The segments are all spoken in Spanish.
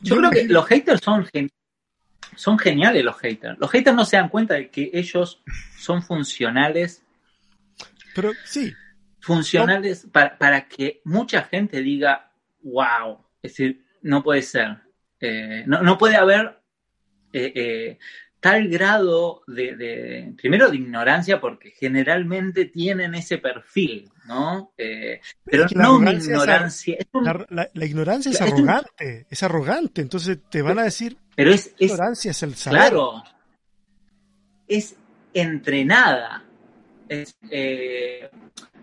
yo creo que los haters son, son geniales los haters. Los haters no se dan cuenta de que ellos son funcionales. Pero sí. Funcionales para, para, que mucha gente diga, wow. Es decir, no puede ser. Eh, no, no, puede haber eh, eh, tal grado de, primero de ignorancia, porque generalmente tienen ese perfil, ¿no? pero no una ignorancia. la, ignorancia es arrogante, es, arrogante, entonces te van a decir, pero es, ignorancia es, el saber. Claro, es entrenada. Es,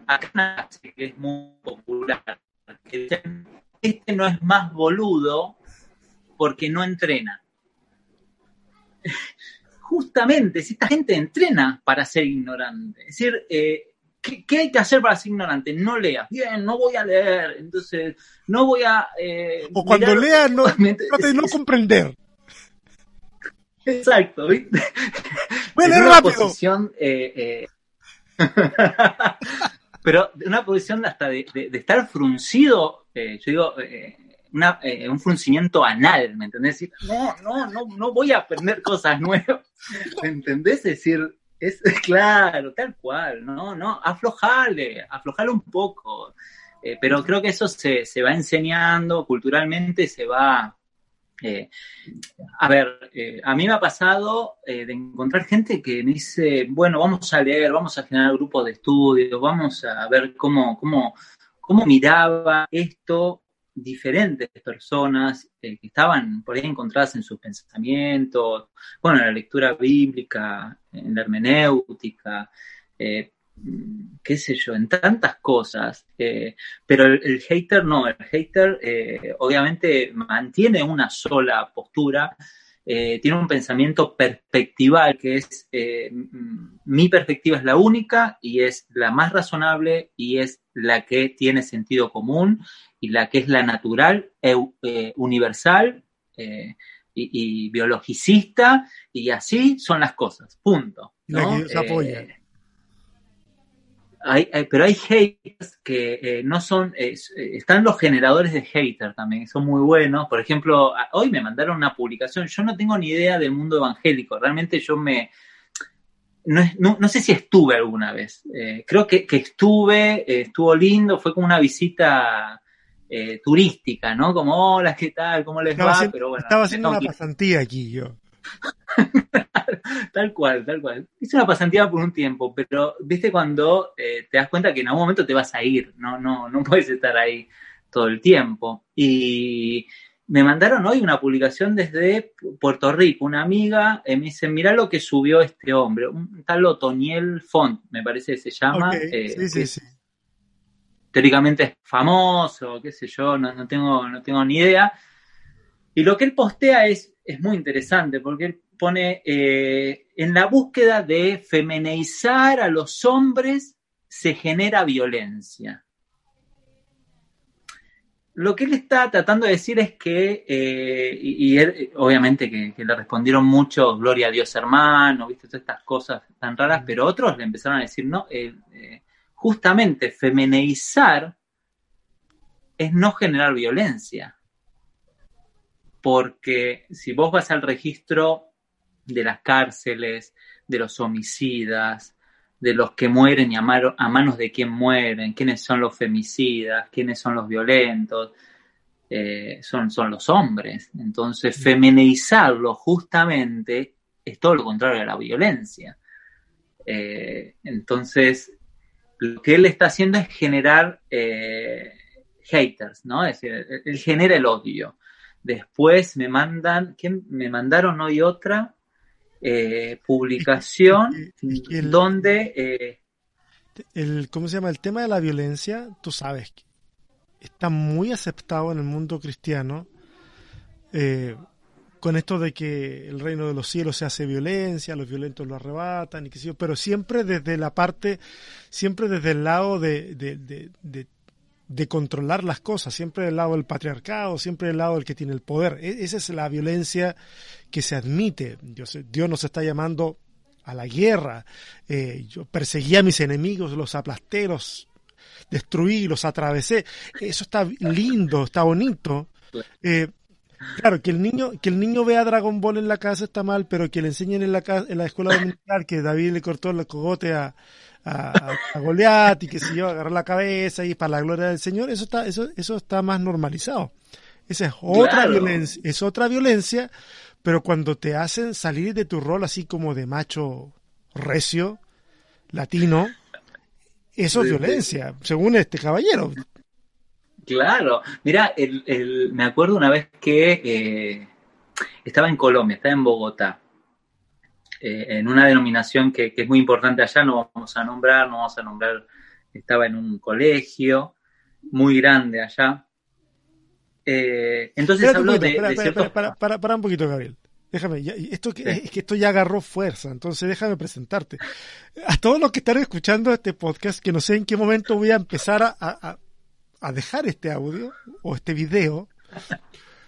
acá que es muy popular, este no es más boludo porque no entrena. Justamente, si esta gente entrena para ser ignorante, es decir, eh, ¿qué, hay que hacer para ser ignorante? No leas. Bien, no voy a leer, entonces no voy a... Eh, o cuando leas, no, no, no comprender. Exacto, ¿viste? Bueno, es una posición, eh, pero una posición hasta de, estar fruncido, yo digo, eh, un fruncimiento anal, ¿me entendés? No, no, no, no voy a aprender cosas nuevas, ¿me entendés? Es decir, es claro, tal cual, no, no, aflojale, aflojale un poco. Eh, pero creo que eso se, se, va enseñando culturalmente, se va... Eh, a ver, a mí me ha pasado de encontrar gente que me dice, bueno, vamos a leer, vamos a generar grupos de estudio, vamos a ver cómo, cómo, cómo miraba esto diferentes personas eh, que estaban por ahí encontradas en sus pensamientos, bueno, en la lectura bíblica, en la hermenéutica, eh, qué sé yo, en tantas cosas, eh, pero el, hater no, el hater obviamente mantiene una sola postura, tiene un pensamiento perspectival que es, mi perspectiva es la única y es la más razonable y es la que tiene sentido común y la que es la natural, eh, universal eh, y, biologicista, y así son las cosas, punto. ¿no? Eh, hay, pero hay haters que no son, están los generadores de haters también, son muy buenos. Por ejemplo, hoy me mandaron una publicación, yo no tengo ni idea del mundo evangélico, realmente yo me, no, no, sé si estuve alguna vez. creo que, que estuve, estuvo lindo, fue como una visita eh, turística, ¿no? Como, hola, ¿qué tal? ¿Cómo les va? Pero bueno, estaba haciendo una pasantía aquí yo. tal cual, tal cual. Hice una pasantía por un tiempo, pero viste cuando eh, te das cuenta que en algún momento te vas a ir, no, no, no puedes estar ahí todo el tiempo. Y me mandaron hoy una publicación desde Puerto Rico, una amiga, eh, me dice, mira lo que subió este hombre, un tal Otoniel Font, me parece que se llama. sí, sí, sí teóricamente es famoso, qué sé yo, no, tengo, no tengo ni idea. Y lo que él postea es, es muy interesante porque él pone eh, en la búsqueda de femenizar a los hombres se genera violencia. Lo que él está tratando de decir es que, eh, y, él, obviamente que, le respondieron mucho, gloria a Dios hermano, viste, todas estas cosas tan raras, pero otros le empezaron a decir, no, eh, justamente femeneizar es no generar violencia. Porque si vos vas al registro de las cárceles, de los homicidas, de los que mueren y a, manos de quién mueren, quiénes son los femicidas, quiénes son los violentos, eh, son, son los hombres. Entonces, femeneizarlo justamente es todo lo contrario a la violencia. Eh, entonces, lo que él está haciendo es generar eh, haters, ¿no? Es decir, él genera el odio. Después me mandan, ¿quién? Me mandaron hoy otra eh, publicación donde... Eh, el, ¿Cómo se llama? El tema de la violencia, tú sabes, que está muy aceptado en el mundo cristiano. Con esto de que el reino de los cielos se hace violencia, los violentos lo arrebatan, y qué sé yo, pero siempre desde la parte, siempre desde el lado de, de, de, controlar las cosas, siempre del lado del patriarcado, siempre del lado del que tiene el poder. E, esa es la violencia que se admite. Dios, Dios nos está llamando a la guerra. Eh, yo perseguí a mis enemigos, los aplasté, los destruí, los atravesé. Eso está lindo, está bonito. Eh, Claro, que el niño, que el niño vea Dragon Ball en la casa está mal, pero que le enseñen en la en la escuela dominical que David le cortó el cogote a, a, a Goliat y que se yo, agarrar la cabeza y para la gloria del Señor, eso está, eso, eso está más normalizado. Esa es otra Claro. violencia, es otra violencia, pero cuando te hacen salir de tu rol así como de macho recio, latino, eso es violencia, según este caballero. Claro, mira, el, el- me acuerdo una vez que eh, estaba en Colombia, estaba en Bogotá, eh, en una denominación que, que es muy importante allá, no vamos a nombrar, no vamos a nombrar, estaba en un colegio muy grande allá. Eh, entonces Espérate habló poquito, de, espera, de espera, ciertos... espera, para, para, para un poquito, Gabriel. Déjame, ya- esto que, es que esto ya agarró fuerza, entonces déjame presentarte. A todos los que están escuchando este podcast, que no sé en qué momento voy a empezar a, a- a dejar este audio o este video,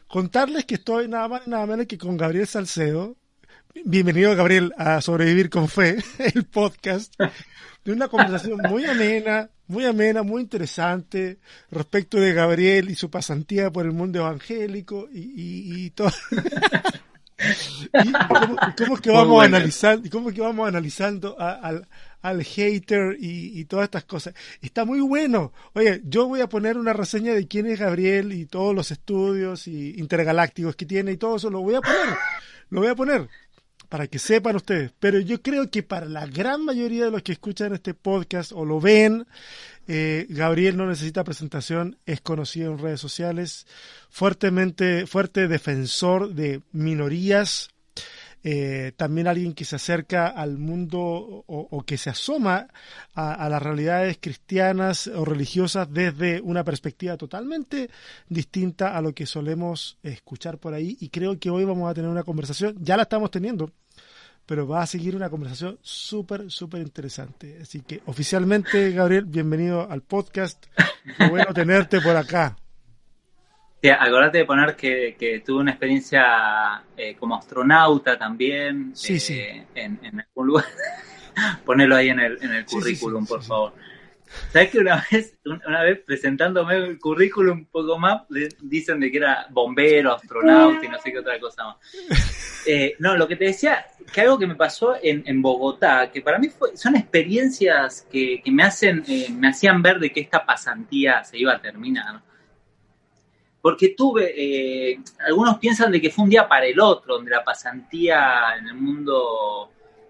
contarles que estoy nada más y nada menos que con Gabriel Salcedo. Bienvenido, Gabriel, a Sobrevivir con Fe, el podcast, de una conversación muy amena, muy amena, muy interesante respecto de Gabriel y su pasantía por el mundo evangélico y, y, y todo. y cómo, cómo es que vamos bueno. analizando, y cómo es que vamos analizando a- al, al hater y, todas estas cosas. Está muy bueno. Oye, yo voy a poner una reseña de quién es Gabriel y todos los estudios y intergalácticos que tiene y todo eso, lo voy a poner. Lo voy a poner para que sepan ustedes. Pero yo creo que para la gran mayoría de los que escuchan este podcast o lo ven, eh, Gabriel no necesita presentación, es conocido en redes sociales, fuertemente, fuerte defensor de minorías, eh, también alguien que se acerca al mundo o, que se asoma a, a las realidades cristianas o religiosas desde una perspectiva totalmente distinta a lo que solemos escuchar por ahí y creo que hoy vamos a tener una conversación, ya la estamos teniendo, pero va a seguir una conversación súper, súper interesante. Así que oficialmente, Gabriel, bienvenido al podcast. Qué bueno tenerte por acá. Sí, acordate de poner que, que tuve una experiencia eh, como astronauta también Sí, eh, sí. En, en algún lugar. Ponerlo ahí en el, en el currículum, por favor. ¿Sabes que una vez, una vez presentándome el currículum un poco más, le- dicen de que era bombero, astronauta y no sé qué otra cosa más? Eh, no, lo que te decía, que algo que me pasó en, en Bogotá, que para mí fue, son experiencias que, que me hacen, eh, me hacían ver de que esta pasantía se iba a terminar. Porque tuve, eh, algunos piensan de que fue un día para el otro, donde la pasantía en el mundo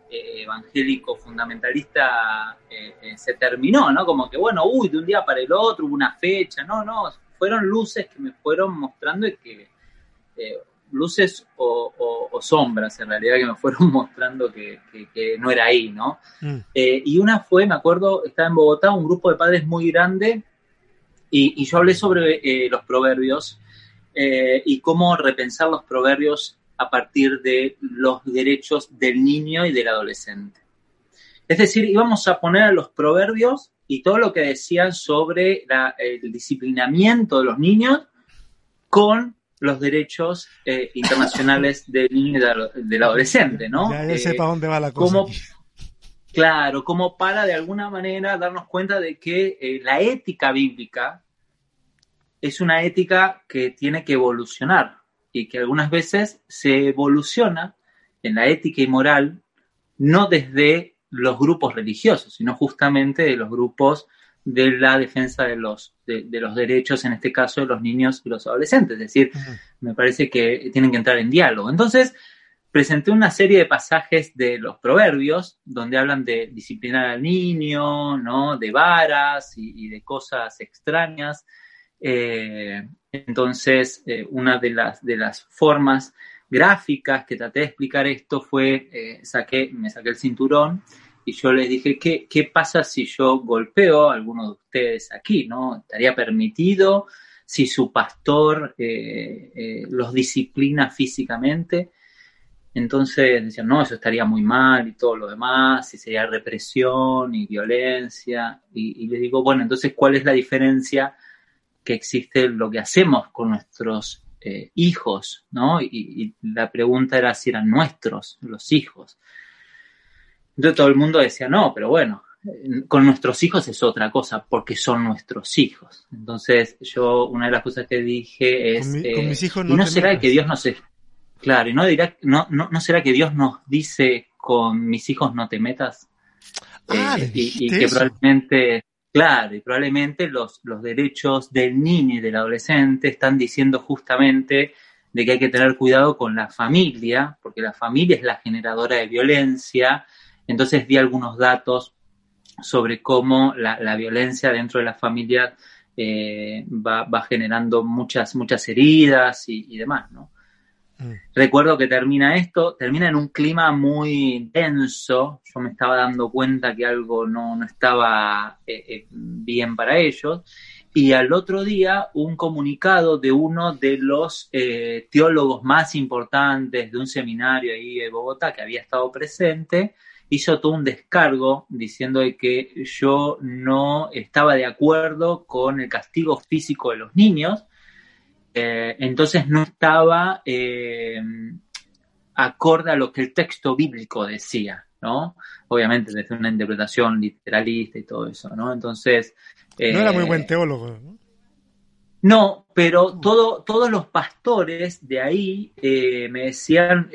eh, evangélico fundamentalista eh, eh, se terminó, ¿no? Como que, bueno, uy, de un día para el otro hubo una fecha, no, no, fueron luces que me fueron mostrando que, eh, luces o, o- o sombras en realidad que me fueron mostrando que, que- que no era ahí, ¿no? Mm. Y una fue, me acuerdo, estaba en Bogotá, un grupo de padres muy grande, y, y yo hablé sobre eh, los proverbios eh, y cómo repensar los proverbios a partir de los derechos del niño y del adolescente. Es decir, íbamos a poner a los proverbios y todo lo que decían sobre la- el disciplinamiento de los niños con los derechos eh, internacionales del niño y del, adolescente, ¿no? Ya, ya Eh, sé para dónde va la cosa. ¿cómo-. Claro, como para de alguna manera darnos cuenta de que eh, la ética bíblica es una ética que tiene que evolucionar y que algunas veces se evoluciona en la ética y moral no desde los grupos religiosos, sino justamente de los grupos de la defensa de los, de, de los derechos, en este caso de los niños y los adolescentes. Es decir, me parece que tienen que entrar en diálogo. Entonces, presenté una serie de pasajes de los proverbios donde hablan de disciplinar al niño, ¿no? De varas y, de cosas extrañas. Eh, entonces, eh, una de las, formas gráficas que traté de explicar esto fue, eh, saqué, me saqué el cinturón y yo les dije, ¿qué, ¿qué pasa si yo golpeo a alguno de ustedes aquí? ¿no? ¿Estaría permitido si su pastor los disciplina físicamente? Entonces decían, no, eso estaría muy mal y todo lo demás, y sería represión y violencia. Y, y les digo, bueno, entonces, ¿cuál es la diferencia que existe en lo que hacemos con nuestros eh, hijos? ¿no? Y, y la pregunta era si eran nuestros, los hijos. Entonces todo el mundo decía, no, pero bueno, con nuestros hijos es otra cosa, porque son nuestros hijos. Entonces, yo, una de las cosas que dije es, Con mi- con mis hijos ¿y no no será metas". que Dios nos, es- claro, y no dirá, no, no, no será que Dios nos dice con mis hijos no te metas? Ah, Eh, y- que eso. probablemente, claro, y probablemente los, los derechos del niño y del adolescente están diciendo justamente de que hay que tener cuidado con la familia, porque la familia es la generadora de violencia. Entonces di algunos datos sobre cómo la, la violencia dentro de la familia eh, va, va generando muchas, muchas heridas y, y demás, ¿no? Mm. Recuerdo que termina esto, termina en un clima muy denso. Yo me estaba dando cuenta que algo no, no estaba eh, eh, bien para ellos. Y al otro día, un comunicado de uno de los eh, teólogos más importantes de un seminario ahí de Bogotá que había estado presente, hizo todo un descargo diciendo que yo no estaba de acuerdo con el castigo físico de los niños, eh, entonces no estaba eh, acorde a lo que el texto bíblico decía, ¿no? Obviamente desde una interpretación literalista y todo eso, ¿no? Entonces... No era muy eh, buen teólogo. ¿no? no, pero todo, todos los pastores de ahí me decían,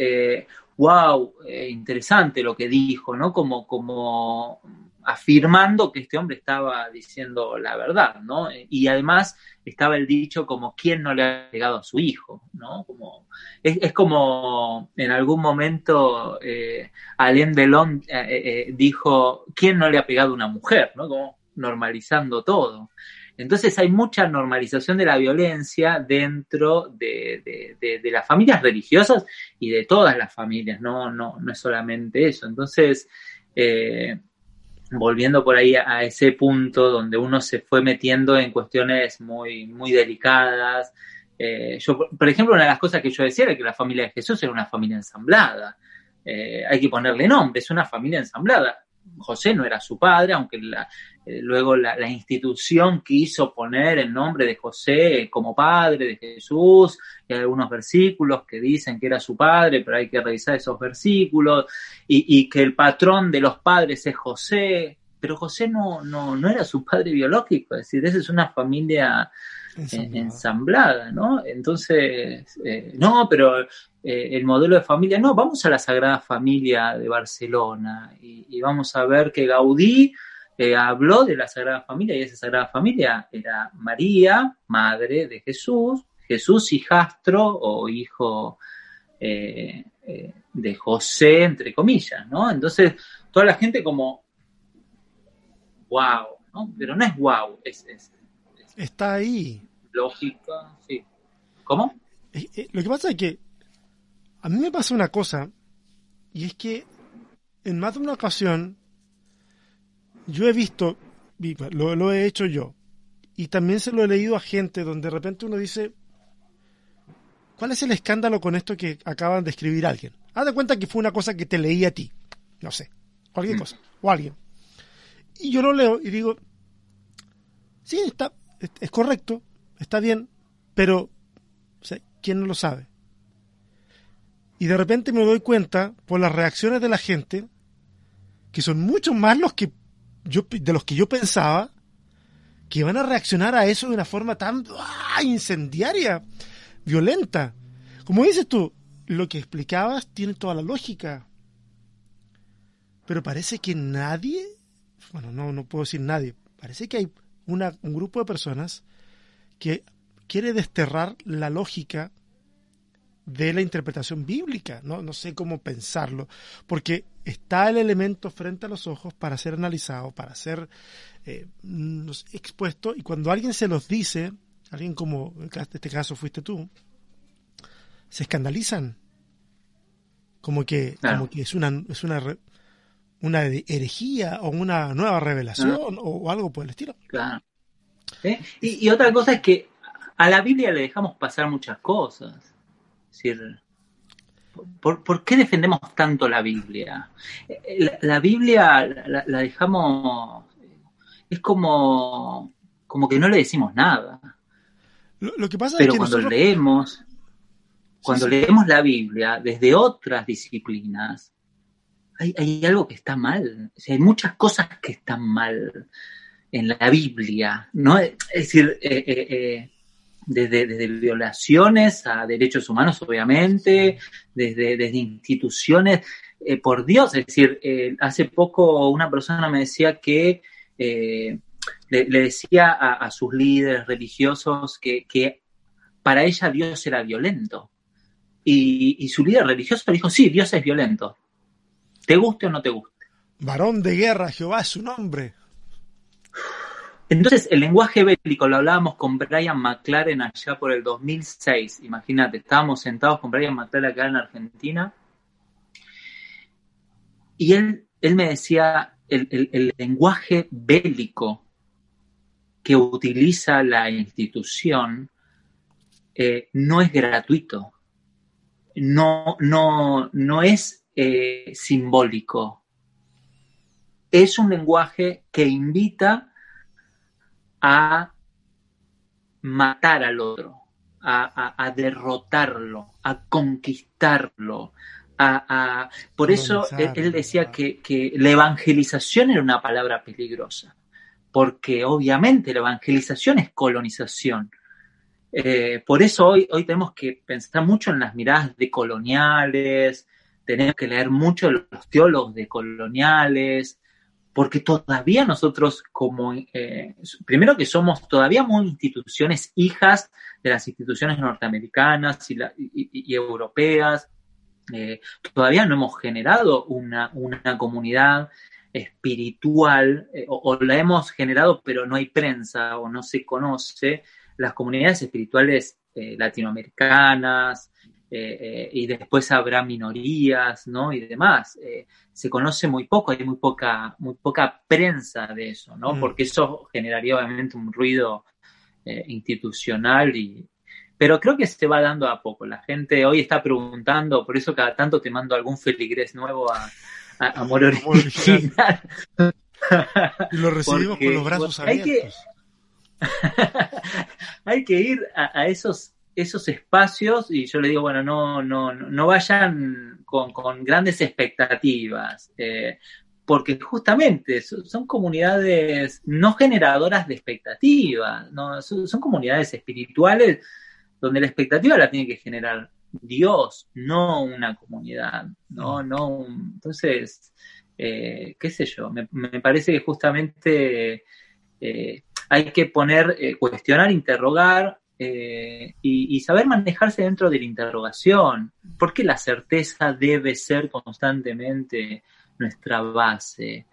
wow, interesante lo que dijo, ¿no? Como, como afirmando que este hombre estaba diciendo la verdad, ¿no? Y además estaba el dicho como quién no le ha pegado a su hijo, ¿no? Como, es, como en algún momento eh, Alain Delon eh, eh, dijo, ¿quién no le ha pegado a una mujer, ¿no? Como normalizando todo. Entonces hay mucha normalización de la violencia dentro de, las familias religiosas y de todas las familias, no, no, no es solamente eso. Entonces, volviendo por ahí a, ese punto donde uno se fue metiendo en cuestiones muy, muy delicadas. Eh, yo, por ejemplo, una de las cosas que yo decía era que la familia de Jesús era una familia ensamblada. Eh, hay que ponerle nombre, es una familia ensamblada. José no era su padre, aunque la, eh, luego la, la, institución quiso poner el nombre de José como padre de Jesús, y hay algunos versículos que dicen que era su padre, pero hay que revisar esos versículos, y, y que el patrón de los padres es José, pero José no, no, no era su padre biológico, es decir, esa es una familia ensamblada, ensamblada ¿no? Entonces, eh, no, pero eh, el modelo de familia, no, vamos a la Sagrada Familia de Barcelona y, y vamos a ver que Gaudí eh, habló de la Sagrada Familia y esa Sagrada Familia era María, madre de Jesús, Jesús hijastro o hijo eh, de José, entre comillas, ¿no? Entonces, toda la gente como, wow, ¿no? Pero no es wow, es, es Está ahí. Lógica, sí. ¿Cómo? Eh, eh, lo que pasa es que a mí me pasa una cosa, y es que en más de una ocasión yo he visto, lo, lo, he hecho yo, y también se lo he leído a gente donde de repente uno dice, ¿cuál es el escándalo con esto que acaban de escribir alguien? Haz de cuenta que fue una cosa que te leí a ti, no sé, cualquier mm. cosa, o alguien. Y yo lo leo y digo, sí, está, es correcto, está bien, pero ¿quién no lo sabe? Y de repente me doy cuenta por las reacciones de la gente que son mucho más los que yo de los que yo pensaba que van a reaccionar a eso de una forma tan ¡ah! incendiaria, violenta. Como dices tú, lo que explicabas tiene toda la lógica. Pero parece que nadie, bueno, no, no puedo decir nadie, parece que hay una, un grupo de personas que quiere desterrar la lógica de la interpretación bíblica, ¿no? no sé cómo pensarlo, porque está el elemento frente a los ojos para ser analizado, para ser eh, expuesto, y cuando alguien se los dice, alguien como en este caso fuiste tú, se escandalizan, como que, claro. como que es una, es una, una herejía o una nueva revelación claro. o, o, algo por el estilo. Claro. ¿Eh? Y, y, otra cosa es que a la Biblia le dejamos pasar muchas cosas. Es decir, ¿por, ¿por qué defendemos tanto la Biblia? La, la Biblia la, la, dejamos. Es como, como que no le decimos nada. Lo, lo que pasa Pero es que cuando nosotros... leemos, cuando Sí, sí. leemos la Biblia desde otras disciplinas, hay, hay algo que está mal. hay muchas cosas que están mal en la Biblia, ¿no? Es decir, eh, eh, eh, desde, desde, violaciones a derechos humanos, obviamente, desde, desde instituciones, por Dios, es decir, hace poco una persona me decía que le, decía a, sus líderes religiosos que, que, para ella Dios era violento. Y, y su líder religioso dijo, sí, Dios es violento. ¿Te guste o no te guste? Varón de guerra, Jehová es su nombre. Entonces, el lenguaje bélico lo hablábamos con Brian McLaren allá por el 2006. Imagínate, estábamos sentados con Brian McLaren acá en Argentina. Y él, él me decía, el, lenguaje bélico que utiliza la institución eh, no es gratuito. No, no, no es eh, simbólico. Es un lenguaje que invita a matar al otro, a, derrotarlo, a conquistarlo. A, por eso él, decía que, la evangelización era una palabra peligrosa, porque obviamente la evangelización es colonización. Eh, por eso hoy, hoy tenemos que pensar mucho en las miradas de coloniales, tenemos que leer mucho los teólogos de coloniales, porque todavía nosotros como, eh, primero que somos todavía muy instituciones hijas de las instituciones norteamericanas y, europeas, eh, todavía no hemos generado una, comunidad espiritual, eh, o, la hemos generado pero no hay prensa o no se conoce, las comunidades espirituales latinoamericanas, eh, eh, y después habrá minorías, ¿no? Y demás. Eh, se conoce muy poco, hay muy poca, muy poca prensa de eso, ¿no? Mm. Porque eso generaría obviamente un ruido institucional y... Pero creo que se va dando a poco. La gente hoy está preguntando, por eso cada tanto te mando algún feligrés nuevo a, a, Amor Original. y lo recibimos con los brazos abiertos. hay que ir a esos esos espacios y yo le digo, bueno, no, no, no vayan con, grandes expectativas, eh, porque justamente son, comunidades no generadoras de expectativas, ¿no? Son, comunidades espirituales donde la expectativa la tiene que generar Dios, no una comunidad, no, mm. no, entonces, eh, qué sé yo, me, parece que justamente eh, hay que poner, cuestionar, interrogar, eh, y, saber manejarse dentro de la interrogación. porque la certeza debe ser constantemente nuestra base?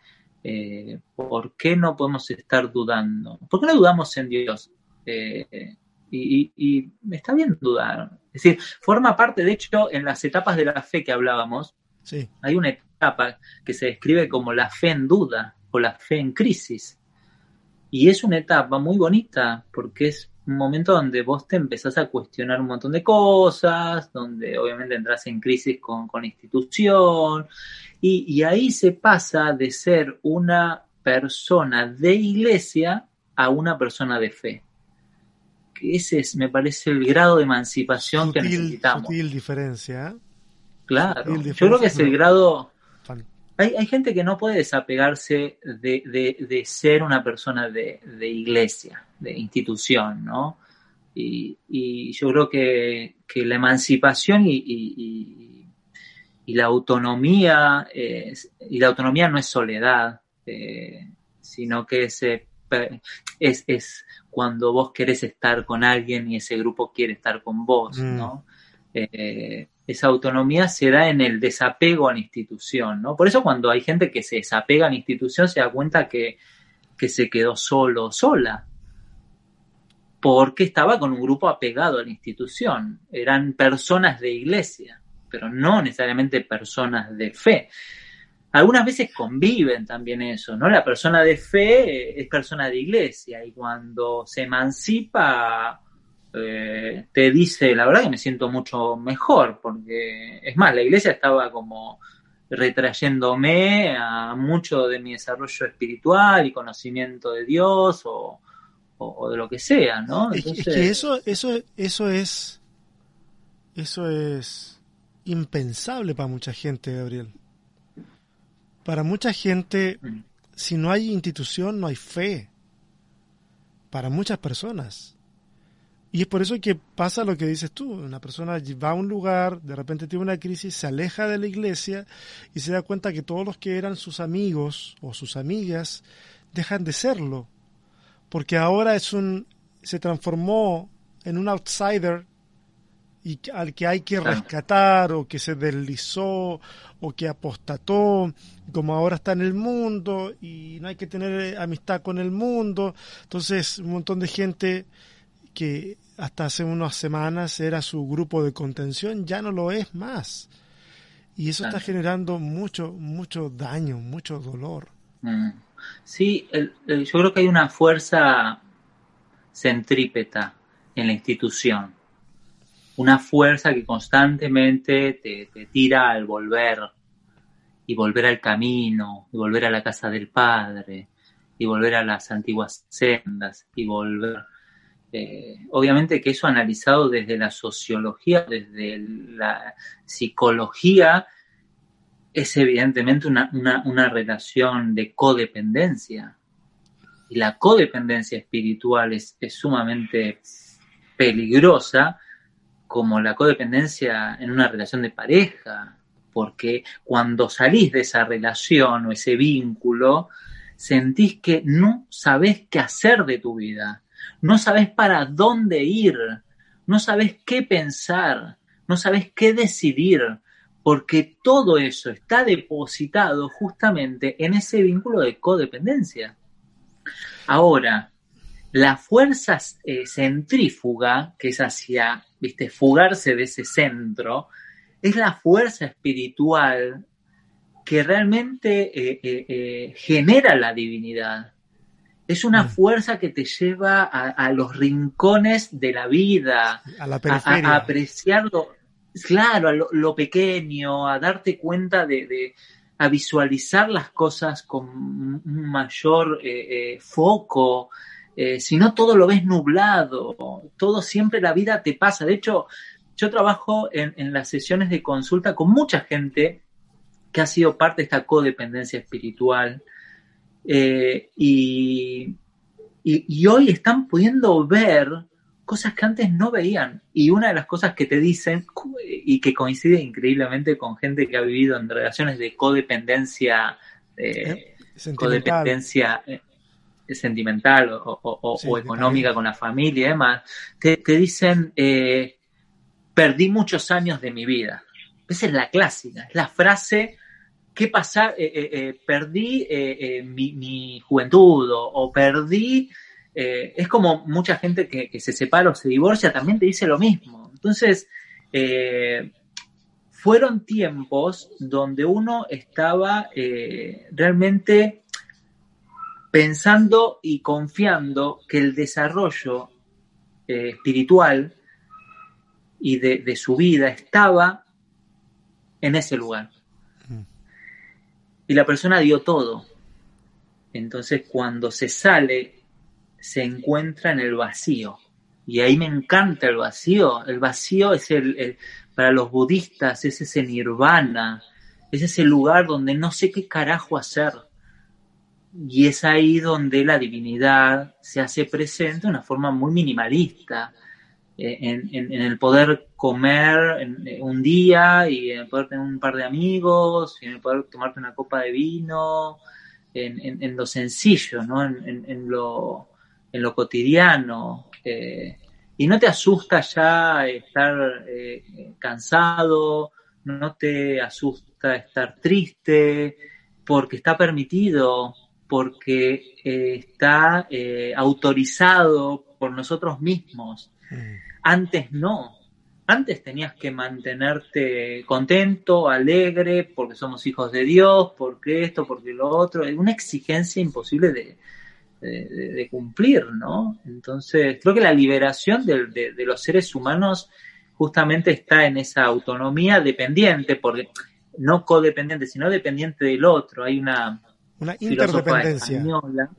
Eh, ¿Por qué no podemos estar dudando? ¿Por qué no dudamos en Dios? Eh, y, y, está bien dudar. Es decir, forma parte, de hecho, en las etapas de la fe que hablábamos, sí. hay una etapa que se describe como la fe en duda o la fe en crisis. Y es una etapa muy bonita porque es un momento donde vos te empezás a cuestionar un montón de cosas, donde obviamente entras en crisis con, con la institución, y, ahí se pasa de ser una persona de iglesia a una persona de fe. Que ese es, me parece, el grado de emancipación que necesitamos. Sutil diferencia. ¿eh? Claro, yo creo que es el grado hay, hay, gente que no puede desapegarse de, ser una persona de, iglesia, de institución, ¿no? Y, yo creo que, la emancipación y, la autonomía, y la autonomía no es soledad, eh, sino que es, es, es, cuando vos querés estar con alguien y ese grupo quiere estar con vos, mm. ¿no? Eh, esa autonomía se da en el desapego a la institución, ¿no? Por eso cuando hay gente que se desapega a la institución se da cuenta que, se quedó solo, sola, porque estaba con un grupo apegado a la institución. Eran personas de iglesia, pero no necesariamente personas de fe. Algunas veces conviven también eso, ¿no? La persona de fe es persona de iglesia y cuando se emancipa eh, te dice, la verdad que me siento mucho mejor, porque es más, la iglesia estaba como retrayéndome a mucho de mi desarrollo espiritual y conocimiento de Dios o, de lo que sea, ¿no? es que eso, eso, eso es, eso es impensable para mucha gente, Gabriel. para mucha gente, Mm. si no hay institución, no hay fe. Para muchas personas. Y es por eso que pasa lo que dices tú. Una persona va a un lugar, de repente tiene una crisis, se aleja de la iglesia y se da cuenta que todos los que eran sus amigos o sus amigas dejan de serlo. Porque ahora es un, se transformó en un outsider y al que hay que rescatar o que se deslizó o que apostató, como ahora está en el mundo y no hay que tener eh, amistad con el mundo. Entonces, un montón de gente que hasta hace unas semanas era su grupo de contención ya no lo es más. Y eso está generando mucho, mucho daño, mucho dolor. Mm. Sí, el- el- yo creo que hay una fuerza centrípeta en la institución. Una fuerza que constantemente te, te tira al volver y volver al camino, y volver a la casa del Padre, y volver a las antiguas sendas, y volver. Eh, obviamente que eso analizado desde la sociología, desde la psicología, es evidentemente una, una, una relación de codependencia. Y la codependencia espiritual es, es sumamente peligrosa como la codependencia en una relación de pareja, porque cuando salís de esa relación o ese vínculo, sentís que no sabés qué hacer de tu vida, no sabés para dónde ir, no sabés qué pensar, no sabés qué decidir, porque todo eso está depositado justamente en ese vínculo de codependencia. Ahora, la fuerza eh, centrífuga, que es hacia, viste, fugarse de ese centro, es la fuerza espiritual que realmente eh, eh, genera la divinidad. Es una Mm. fuerza que te lleva a, a los rincones de la vida, A la a, periferia. a- a apreciarlo, claro, a lo, lo pequeño, a darte cuenta de, de- a visualizar las cosas con un mayor eh, eh, foco. Eh, si no, todo lo ves nublado, todo siempre la vida te pasa. De hecho, yo trabajo en, en las sesiones de consulta con mucha gente que ha sido parte de esta codependencia espiritual. Eh, y, y- y hoy están pudiendo ver cosas que antes no veían. Y una de las cosas que te dicen, y que coincide increíblemente con gente que ha vivido en relaciones de codependencia, eh, Sentimental. codependencia eh, sentimental o, o- Sí, económica con la familia y demás, te, te dicen, eh, perdí muchos años de mi vida. Esa es la clásica, es la frase, ¿qué pasa? Eh, eh, eh, perdí mi, juventud o, perdí... es como mucha gente que, que se separa o se divorcia también te dice lo mismo. Entonces, fueron tiempos donde uno estaba realmente pensando y confiando que el desarrollo espiritual y de, de su vida estaba en ese lugar. La persona dio todo. Entonces cuando se sale, se encuentra en el vacío. Y ahí me encanta el vacío. El vacío es el, para los budistas, es ese nirvana, es ese lugar donde no sé qué carajo hacer. Y es ahí donde la divinidad se hace presente de una forma muy minimalista, en, en- en el poder comer en- en un día y en el poder tener un par de amigos, y en el poder tomarte una copa de vino, en, lo sencillo, ¿no? en, lo, en lo cotidiano. eh, y no te asusta ya estar eh, cansado, no te asusta estar triste, porque está permitido, porque eh, está eh, autorizado por nosotros mismos. Antes no. Antes tenías que mantenerte contento, alegre, porque somos hijos de Dios, porque esto, porque lo otro. Es una exigencia imposible de, de- de- de cumplir, ¿no? Entonces, creo que la liberación de, de- de los seres humanos justamente está en esa autonomía dependiente, porque no codependiente, sino dependiente del otro. Hay una Una interdependencia. española.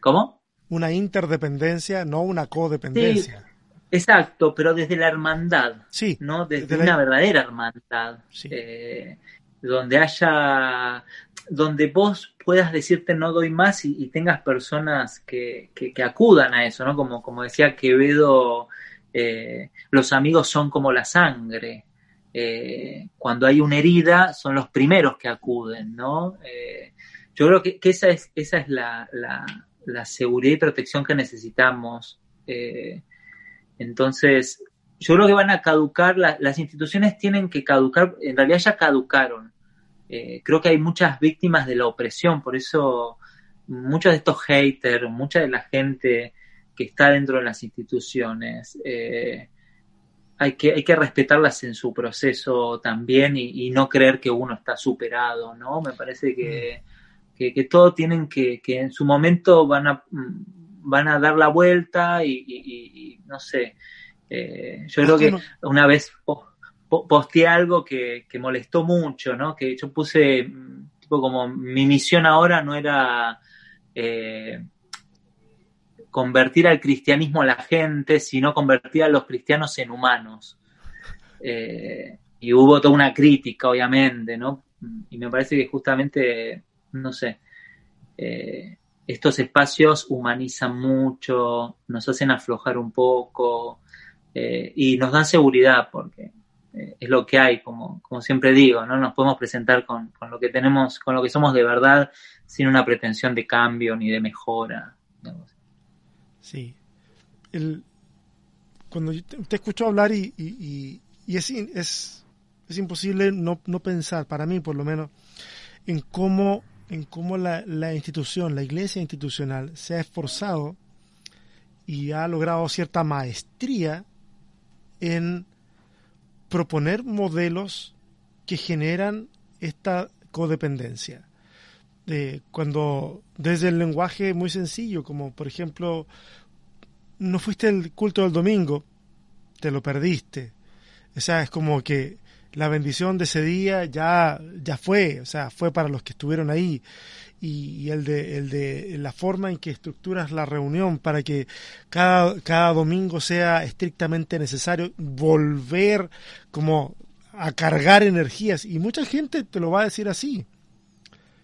¿Cómo? Una interdependencia, no una codependencia. Exacto, pero desde la hermandad. Sí, ¿no? Desde Desde la- una verdadera hermandad. Sí. Eh, donde haya, donde vos puedas decirte no doy más y, tengas personas que, que, acudan a eso, ¿no? Como, como decía Quevedo, eh, los amigos son como la sangre. Eh, cuando hay una herida, son los primeros que acuden, ¿no? Eh, yo creo que, esa es, esa es la, la, seguridad y protección que necesitamos. Entonces, yo creo que van a caducar, las instituciones tienen que caducar, en realidad ya caducaron. Eh, creo que hay muchas víctimas de la opresión, por eso muchos de estos haters, mucha de la gente que está dentro de las instituciones, eh, hay, que, hay que respetarlas en su proceso también y, no creer que uno está superado, ¿no? Me parece que, que, todos tienen que, que en su momento van a, van a dar la vuelta y no sé, eh, yo creo que una vez posteé algo que, molestó mucho, ¿no? Que yo puse, mm, tipo como mi misión ahora no era eh, convertir al cristianismo a la gente, sino convertir a los cristianos en humanos. Eh, y hubo toda una crítica, obviamente, ¿no? Y me parece que justamente, no sé, estos espacios humanizan mucho, nos hacen aflojar un poco, eh, y nos dan seguridad porque eh, es lo que hay, como, como siempre digo, no nos podemos presentar con, lo que tenemos, con lo que somos de verdad, sin una pretensión de cambio ni de mejora. Sí. El, cuando te, escucho hablar y, y, y, es, es, es, imposible no, no, pensar, para mí por lo menos, en cómo, en cómo la, la institución, la iglesia institucional, se ha esforzado y ha logrado cierta maestría en proponer modelos que generan esta codependencia. cuando desde el lenguaje muy sencillo, como por ejemplo, no fuiste al culto del domingo, te lo perdiste. O sea, es como que la bendición de ese día ya, ya fue, o sea, fue para los que estuvieron ahí y, el, de, el de la forma en que estructuras la reunión para que cada, cada domingo sea estrictamente necesario volver como a cargar energías. Y mucha gente te lo va a decir así,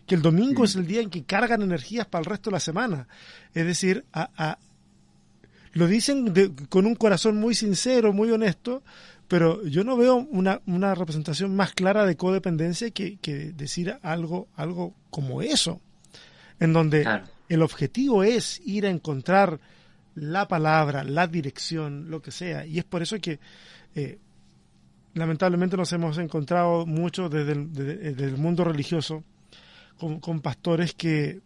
que el domingo es el día en que cargan energías para el resto de la semana. Es decir, a, lo dicen con un corazón muy sincero, muy honesto, pero yo no veo una, una representación más clara de codependencia que, que, decir algo, algo como eso en donde el objetivo es ir a encontrar la palabra, la dirección, lo que sea. Y es por eso que eh, lamentablemente nos hemos encontrado mucho desde el, mundo religioso con, pastores que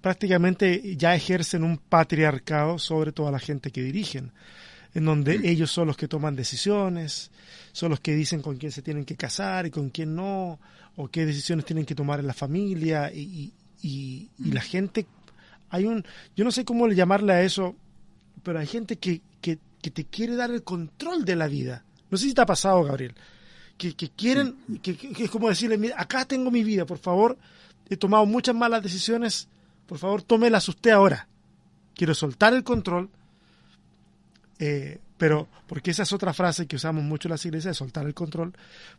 prácticamente ya ejercen un patriarcado sobre toda la gente que dirigen, en donde mm. ellos son los que toman decisiones, son los que dicen con quién se tienen que casar y con quién no, o qué decisiones tienen que tomar en la familia, y, y, la gente, hay un, yo no sé cómo llamarle a eso, pero hay gente que, que, te quiere dar el control de la vida. No sé si te ha pasado, Gabriel. Que, que quieren, que, es como decirle, mira, acá tengo mi vida, por favor, he tomado muchas malas decisiones, por favor, tómelas usted ahora. Quiero soltar el control, eh, pero porque esa es otra frase que usamos mucho en las iglesias, soltar el control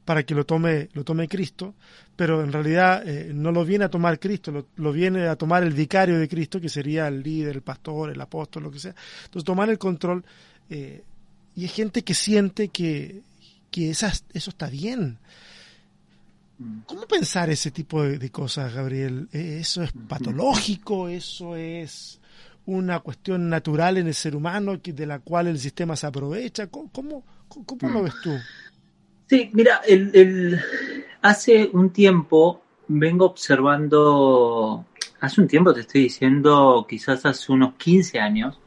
para que lo tome, lo tome Cristo, pero en realidad eh, no lo viene a tomar Cristo, lo, viene a tomar el vicario de Cristo, que sería el líder, el pastor, el apóstol, lo que sea. Entonces tomar el control eh, y hay gente que siente que, que eso está bien. ¿Cómo pensar ese tipo de cosas, Gabriel? Eh, ¿Eso es patológico? ¿Eso es una cuestión natural en el ser humano de la cual el sistema se aprovecha? ¿Cómo, cómo, lo ves tú? Sí, mira, el, hace un tiempo vengo observando, hace un tiempo te estoy diciendo, quizás hace unos 15 años,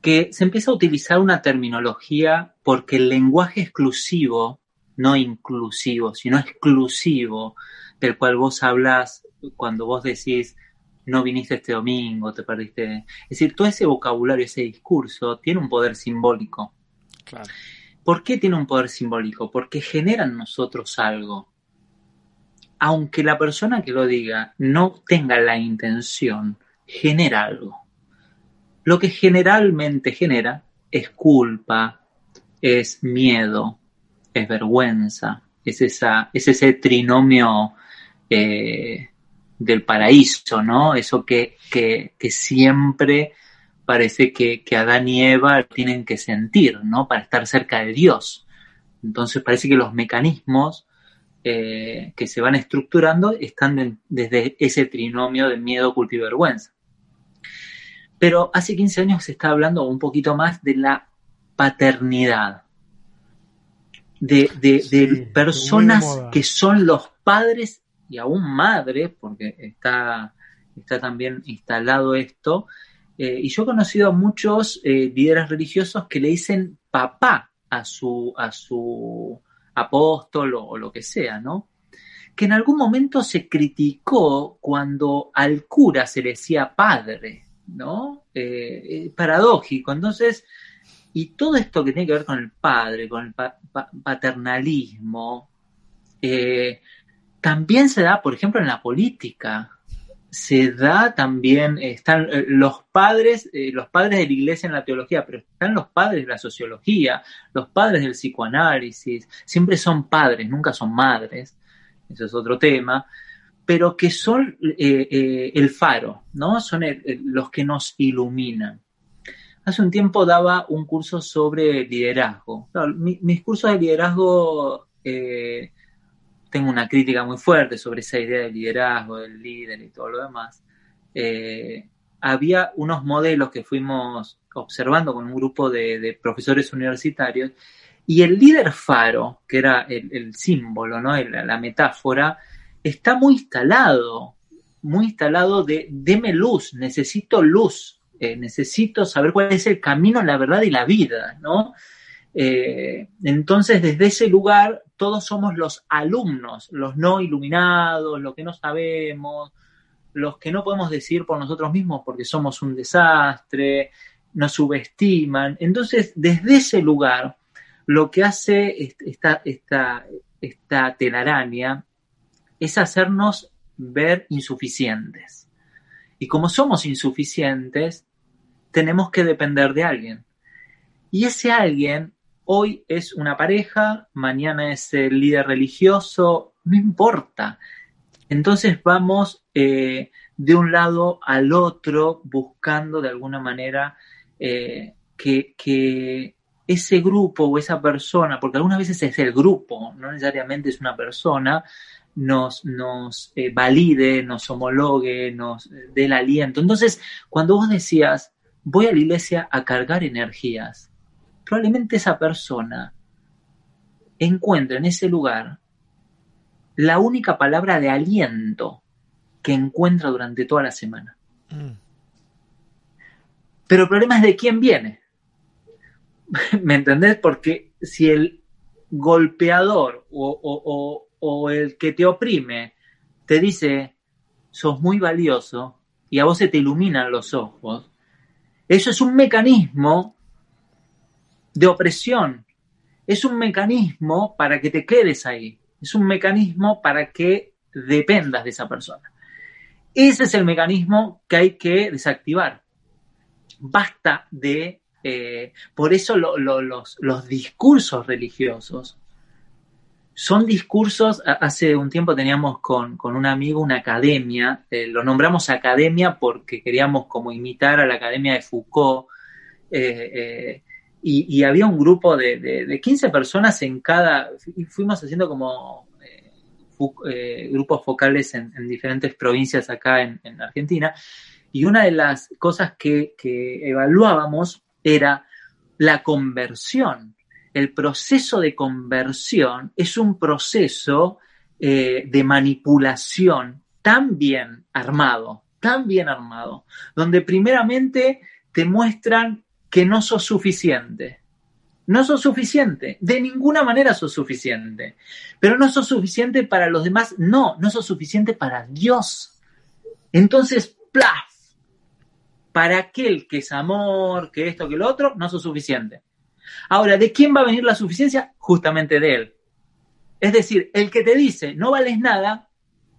que se empieza a utilizar una terminología porque el lenguaje exclusivo, no inclusivo, sino exclusivo, del cual vos hablas cuando vos decís no viniste este domingo, te perdiste. Es decir, todo ese vocabulario, ese discurso, tiene un poder simbólico. Claro. ¿Por qué tiene un poder simbólico? Porque genera en nosotros algo. Aunque la persona que lo diga no tenga la intención, genera algo. Lo que generalmente genera es culpa, es miedo, es vergüenza, es, esa, es ese trinomio eh, del paraíso, ¿no? Eso que, que, siempre parece que, que, Adán y Eva tienen que sentir, ¿no? Para estar cerca de Dios. Entonces parece que los mecanismos eh, que se van estructurando están desde ese trinomio de miedo, culto y vergüenza. Pero hace 15 años se está hablando un poquito más de la paternidad, de, personas que son los padres y aún madres, porque está, está también instalado esto. Eh, y yo he conocido a muchos eh, líderes religiosos que le dicen papá a su, a su apóstol o, lo que sea, ¿no? Que en algún momento se criticó cuando al cura se le decía padre, ¿no? Eh, paradójico. Entonces, y todo esto que tiene que ver con el padre, con el paternalismo, eh, también se da, por ejemplo, en la política. Se da también, están eh, los padres, eh, los padres de la iglesia en la teología, pero están los padres de la sociología, los padres del psicoanálisis, siempre son padres, nunca son madres, eso es otro tema, pero que son el faro, ¿no? Son los que nos iluminan. Hace un tiempo daba un curso sobre liderazgo. mis cursos de liderazgo, eh, tengo una crítica muy fuerte sobre esa idea de liderazgo, del líder y todo lo demás. Eh, había unos modelos que fuimos observando con un grupo de, profesores universitarios y el líder faro, que era el, símbolo, ¿no? la metáfora, está muy instalado, muy instalado de deme luz, necesito luz, eh, necesito saber cuál es el camino, la verdad y la vida, ¿no? Eh, entonces, desde ese lugar, todos somos los alumnos, los no iluminados, los que no sabemos, los que no podemos decir por nosotros mismos porque somos un desastre, nos subestiman. Entonces, desde ese lugar, lo que hace esta, esta, esta telaraña es hacernos ver insuficientes. Y como somos insuficientes, tenemos que depender de alguien. Y ese alguien hoy es una pareja, mañana es el líder religioso, no importa. Entonces vamos eh, de un lado al otro buscando de alguna manera eh, que, ese grupo o esa persona, porque algunas veces es el grupo, no necesariamente es una persona, nos, nos eh, valide, nos homologue, nos dé el aliento. Entonces, cuando vos decías, voy a la iglesia a cargar energías. Probablemente esa persona encuentre en ese lugar la única palabra de aliento que encuentra durante toda la semana. Mm. Pero el problema es de quién viene. ¿Me entendés? Porque si el golpeador o, o, el que te oprime te dice, sos muy valioso y a vos se te iluminan los ojos, eso es un mecanismo de opresión. Es un mecanismo para que te quedes ahí. Es un mecanismo para que dependas de esa persona. Ese es el mecanismo que hay que desactivar. Basta de... Eh, por eso los, los discursos religiosos son discursos, hace un tiempo teníamos con, un amigo una academia, eh, lo nombramos academia porque queríamos como imitar a la academia de Foucault, eh, y, había un grupo de, de, 15 personas en cada, y fuimos haciendo como grupos focales en, diferentes provincias acá en, Argentina, y una de las cosas que, que evaluábamos era la conversión. El proceso de conversión es un proceso eh, de manipulación tan bien armado, tan bien armado, donde primeramente te muestran que no sos suficiente. No sos suficiente, de ninguna manera sos suficiente. Pero no sos suficiente para los demás, no, no sos suficiente para Dios. Entonces, plaf, para aquel que es amor, que esto, que lo otro, no sos suficiente. Ahora, ¿de quién va a venir la suficiencia? Justamente de él. Es decir, el que te dice no vales nada,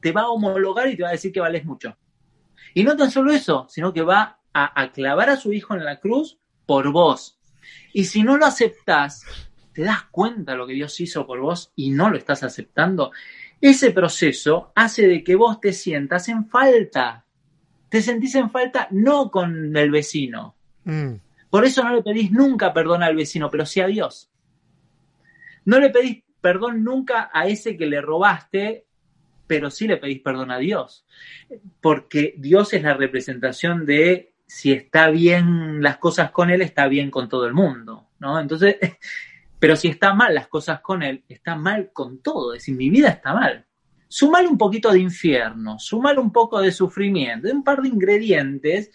te va a homologar y te va a decir que vales mucho. Y no tan solo eso, sino que va a, clavar a su hijo en la cruz por vos. Y si no lo aceptás, te das cuenta de lo que Dios hizo por vos y no lo estás aceptando, ese proceso hace de que vos te sientas en falta. Te sentís en falta no con el vecino. Mm. Por eso no le pedís nunca perdón al vecino, pero sí a Dios. No le pedís perdón nunca a ese que le robaste, pero sí le pedís perdón a Dios. Porque Dios es la representación de si está bien las cosas con Él, está bien con todo el mundo, ¿no? Entonces, pero si está mal las cosas con Él, está mal con todo, es decir, mi vida está mal. Sumale un poquito de infierno, sumale un poco de sufrimiento, un par de ingredientes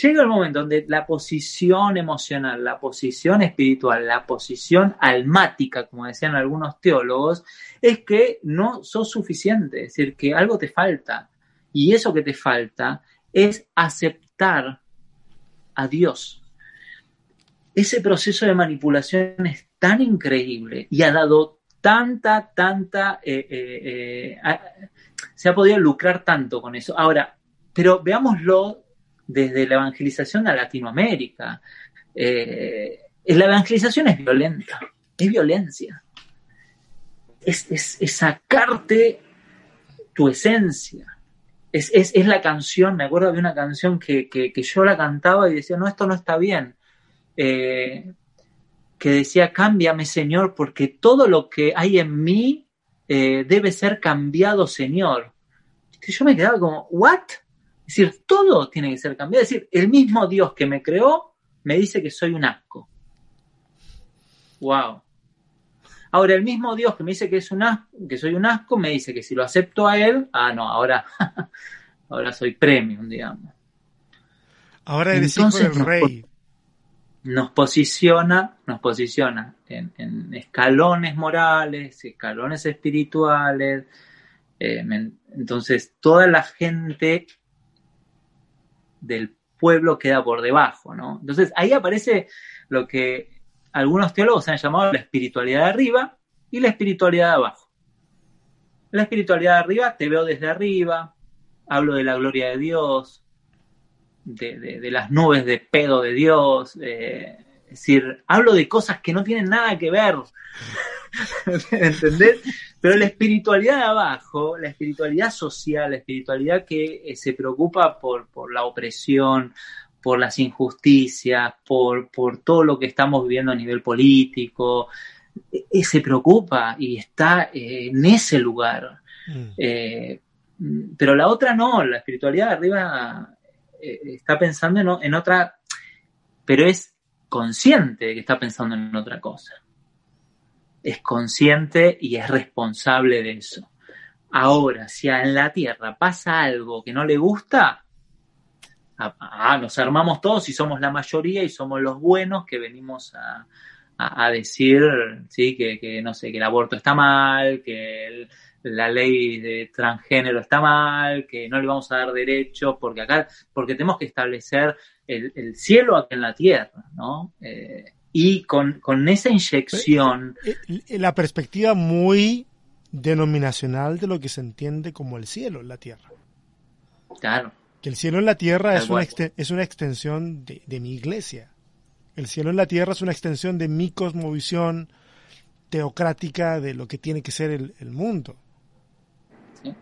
llega el momento donde la posición emocional, la posición espiritual, la posición almática, como decían algunos teólogos, es que no sos suficiente, es decir, que algo te falta. Y eso que te falta es aceptar a Dios. Ese proceso de manipulación es tan increíble y ha dado tanta, tanta, eh, eh, eh, se ha podido lucrar tanto con eso. Ahora, pero veámoslo desde la evangelización a Latinoamérica. La evangelización es violenta, es violencia. Es, sacarte tu esencia. Es, la canción, me acuerdo de una canción que, yo la cantaba y decía, no, esto no está bien. Eh, que decía, cámbiame Señor, porque todo lo que hay en mí eh, debe ser cambiado, Señor. Y yo me quedaba como, ¿what? Es decir, todo tiene que ser cambiado. Es decir, el mismo Dios que me creó me dice que soy un asco. Wow. Ahora, el mismo Dios que me dice que, es un asco, que soy un asco, me dice que si lo acepto a él, ah, no, ahora, ahora soy premium, digamos. Ahora eres Entonces, hijo del rey. Nos posiciona, nos posiciona en, escalones morales, escalones espirituales. Eh, entonces, toda la gente del pueblo queda por debajo, ¿no? Entonces ahí aparece lo que algunos teólogos han llamado la espiritualidad de arriba y la espiritualidad de abajo. La espiritualidad de arriba, te veo desde arriba, hablo de la gloria de Dios, de, las nubes de pedo de Dios, es decir, hablo de cosas que no tienen nada que ver. ¿Entendés? Pero la espiritualidad de abajo, la espiritualidad social, la espiritualidad que eh, se preocupa por, la opresión, por las injusticias, por, por todo lo que estamos viviendo a nivel político, e, e, se preocupa y está eh, en ese lugar. Mm. Eh, pero la otra no, la espiritualidad de arriba está pensando en, en, otra, pero es consciente de que está pensando en otra cosa es consciente y es responsable de eso. Ahora, si en la Tierra pasa algo que no le gusta, ah, ah, nos armamos todos y somos la mayoría y somos los buenos que venimos a, decir ¿sí? Que, no sé, que el aborto está mal, que la ley de transgénero está mal, que no le vamos a dar derechos, porque acá, porque tenemos que establecer el, cielo aquí en la tierra, ¿no? Eh, y con, esa inyección... Eh, la perspectiva muy denominacional de lo que se entiende como el cielo en la tierra. Claro. Que el cielo en la tierra es una, es una extensión de, mi iglesia. El cielo en la tierra es una extensión de mi cosmovisión teocrática de lo que tiene que ser el, mundo. Sí,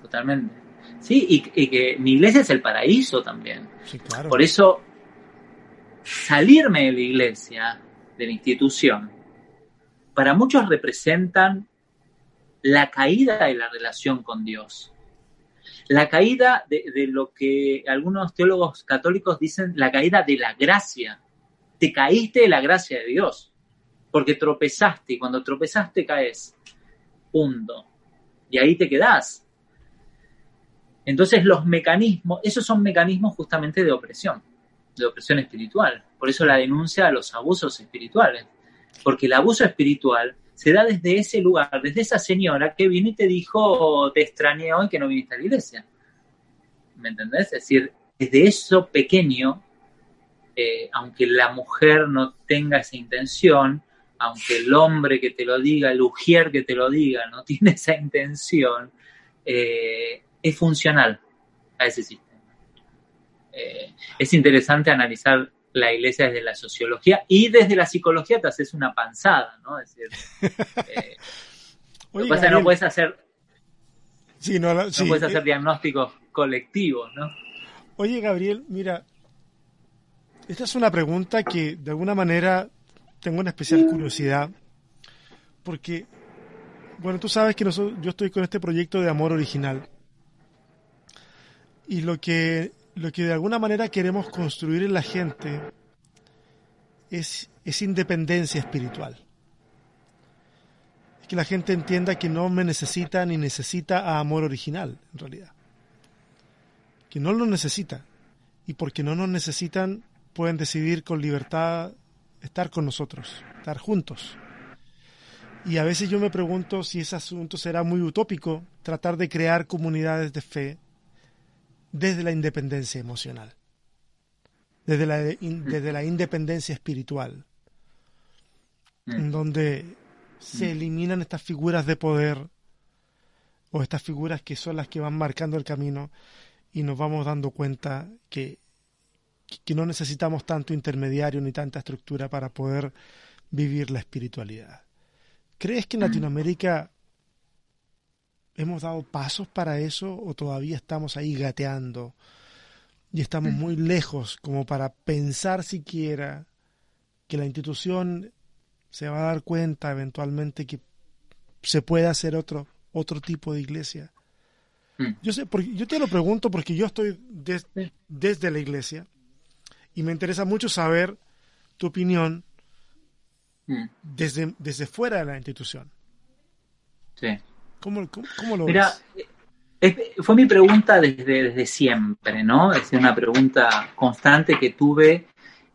totalmente. Sí, y, y, que mi iglesia es el paraíso también. Sí, claro. Por eso salirme de la iglesia, de la institución, para muchos representan la caída de la relación con Dios. La caída de, lo que algunos teólogos católicos dicen, la caída de la gracia. Te caíste de la gracia de Dios, porque tropezaste y cuando tropezaste caes. Punto. Y ahí te quedás. Entonces los mecanismos, esos son mecanismos justamente de opresión de opresión espiritual. Por eso la denuncia a los abusos espirituales. Porque el abuso espiritual se da desde ese lugar, desde esa señora que vino y te dijo, te extrañé hoy que no viniste a la iglesia. ¿Me entendés? Es decir, desde eso pequeño, eh, aunque la mujer no tenga esa intención, aunque el hombre que te lo diga, el ujier que te lo diga, no tiene esa intención, eh, es funcional a ese sistema. Eh, es interesante analizar la iglesia desde la sociología y desde la psicología te haces una panzada, ¿no? Es decir, eh, lo que pasa es que no puedes hacer, sí, no, no sí, puedes eh, hacer diagnósticos colectivos, ¿no? Oye, Gabriel, mira, esta es una pregunta que de alguna manera tengo una especial curiosidad, porque, bueno, tú sabes que nosotros, yo estoy con este proyecto de amor original, y lo que, lo que de alguna manera queremos construir en la gente es, es independencia espiritual. Es que la gente entienda que no me necesita ni necesita a amor original, en realidad. Que no lo necesita. Y porque no nos necesitan, pueden decidir con libertad estar con nosotros, estar juntos. Y a veces yo me pregunto si ese asunto será muy utópico, tratar de crear comunidades de fe desde la independencia emocional, desde la, desde la independencia espiritual, en donde se eliminan estas figuras de poder o estas figuras que son las que van marcando el camino y nos vamos dando cuenta que, que no necesitamos tanto intermediario ni tanta estructura para poder vivir la espiritualidad. ¿Crees que en Latinoamérica hemos dado pasos para eso o todavía estamos ahí gateando y estamos muy lejos como para pensar siquiera que la institución se va a dar cuenta eventualmente que se puede hacer otro otro tipo de iglesia? Mm. Yo sé, porque yo te lo pregunto porque yo estoy des- desde la iglesia y me interesa mucho saber tu opinión Mm, desde, desde fuera de la institución. sí. ¿Cómo, cómo, cómo lo Mira, ves? eh, fue mi pregunta desde, desde siempre, ¿no? Es una pregunta constante que tuve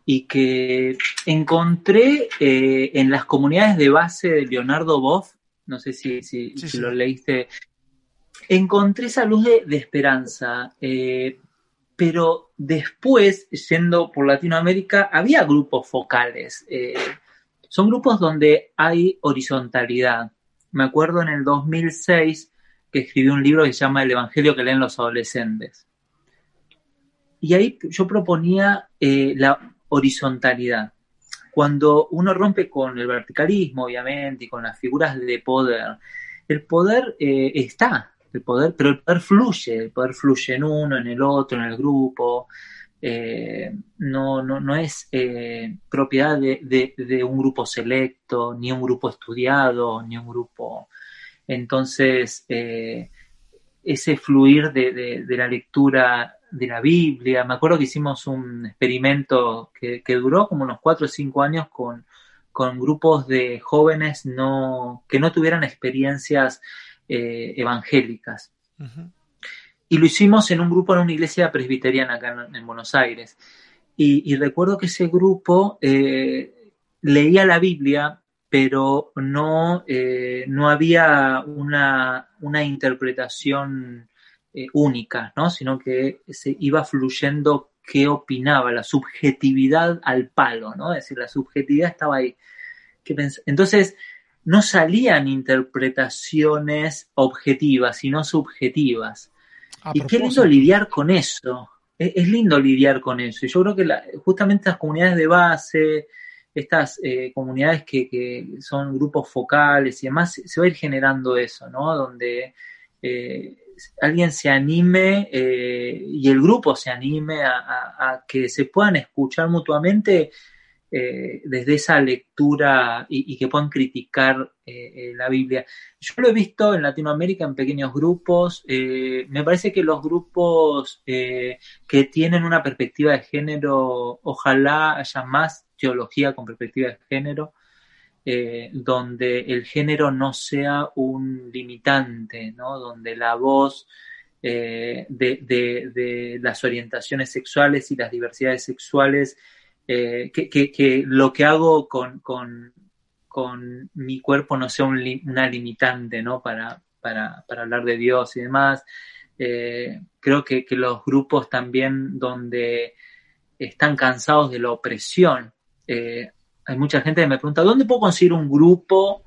y que encontré eh, en las comunidades de base de Leonardo Boff, no sé si, si, Sí, si sí. lo leíste, encontré esa luz de, de esperanza, eh, pero después, yendo por Latinoamérica, había grupos focales. eh, son grupos donde hay horizontalidad. Me acuerdo en el 2006 que escribió un libro que se llama El Evangelio que leen los adolescentes. Y ahí yo proponía eh, la horizontalidad. Cuando uno rompe con el verticalismo, obviamente, y con las figuras de poder, el poder eh, está, el poder, pero el poder fluye, el poder fluye en uno, en el otro, en el grupo. Eh, no, no, no es eh, propiedad de, de- un grupo selecto, ni un grupo estudiado, ni un grupo. Entonces, eh, ese fluir de, de- la lectura de la Biblia. Me acuerdo que hicimos un experimento que, que duró como unos cuatro o cinco años con, con grupos de jóvenes no, que no tuvieran experiencias evangélicas. Y lo hicimos en un grupo en una iglesia presbiteriana acá en, en Buenos Aires. Y, recuerdo que ese grupo eh, leía la Biblia, pero no, eh, no había una, una interpretación eh, única, ¿no? sino que se iba fluyendo qué opinaba, la subjetividad al palo, ¿no? es decir, la subjetividad estaba ahí. ¿Qué pens- Entonces, no salían interpretaciones objetivas, sino subjetivas. A Y qué lindo lidiar con eso. Es, es lindo lidiar con eso. Y yo creo que la- justamente estas comunidades de base, estas eh, comunidades que, que son grupos focales y demás, se, se va a ir generando eso, ¿no? Donde eh, alguien se anime eh, y el grupo se anime a, a- a que se puedan escuchar mutuamente eh, desde esa lectura y, que puedan criticar eh, eh, la Biblia. Yo lo he visto en Latinoamérica en pequeños grupos. me parece que los grupos que tienen una perspectiva de género, ojalá haya más teología con perspectiva de género, donde el género no sea un limitante, ¿no? donde la voz de las orientaciones sexuales y las diversidades sexuales, eh, que, lo que hago con, con- mi cuerpo no sea una limitante ¿no? para, para, para hablar de Dios y demás. Eh, creo que, que los grupos también donde están cansados de la opresión, eh, hay mucha gente que me pregunta, ¿dónde puedo conseguir un grupo?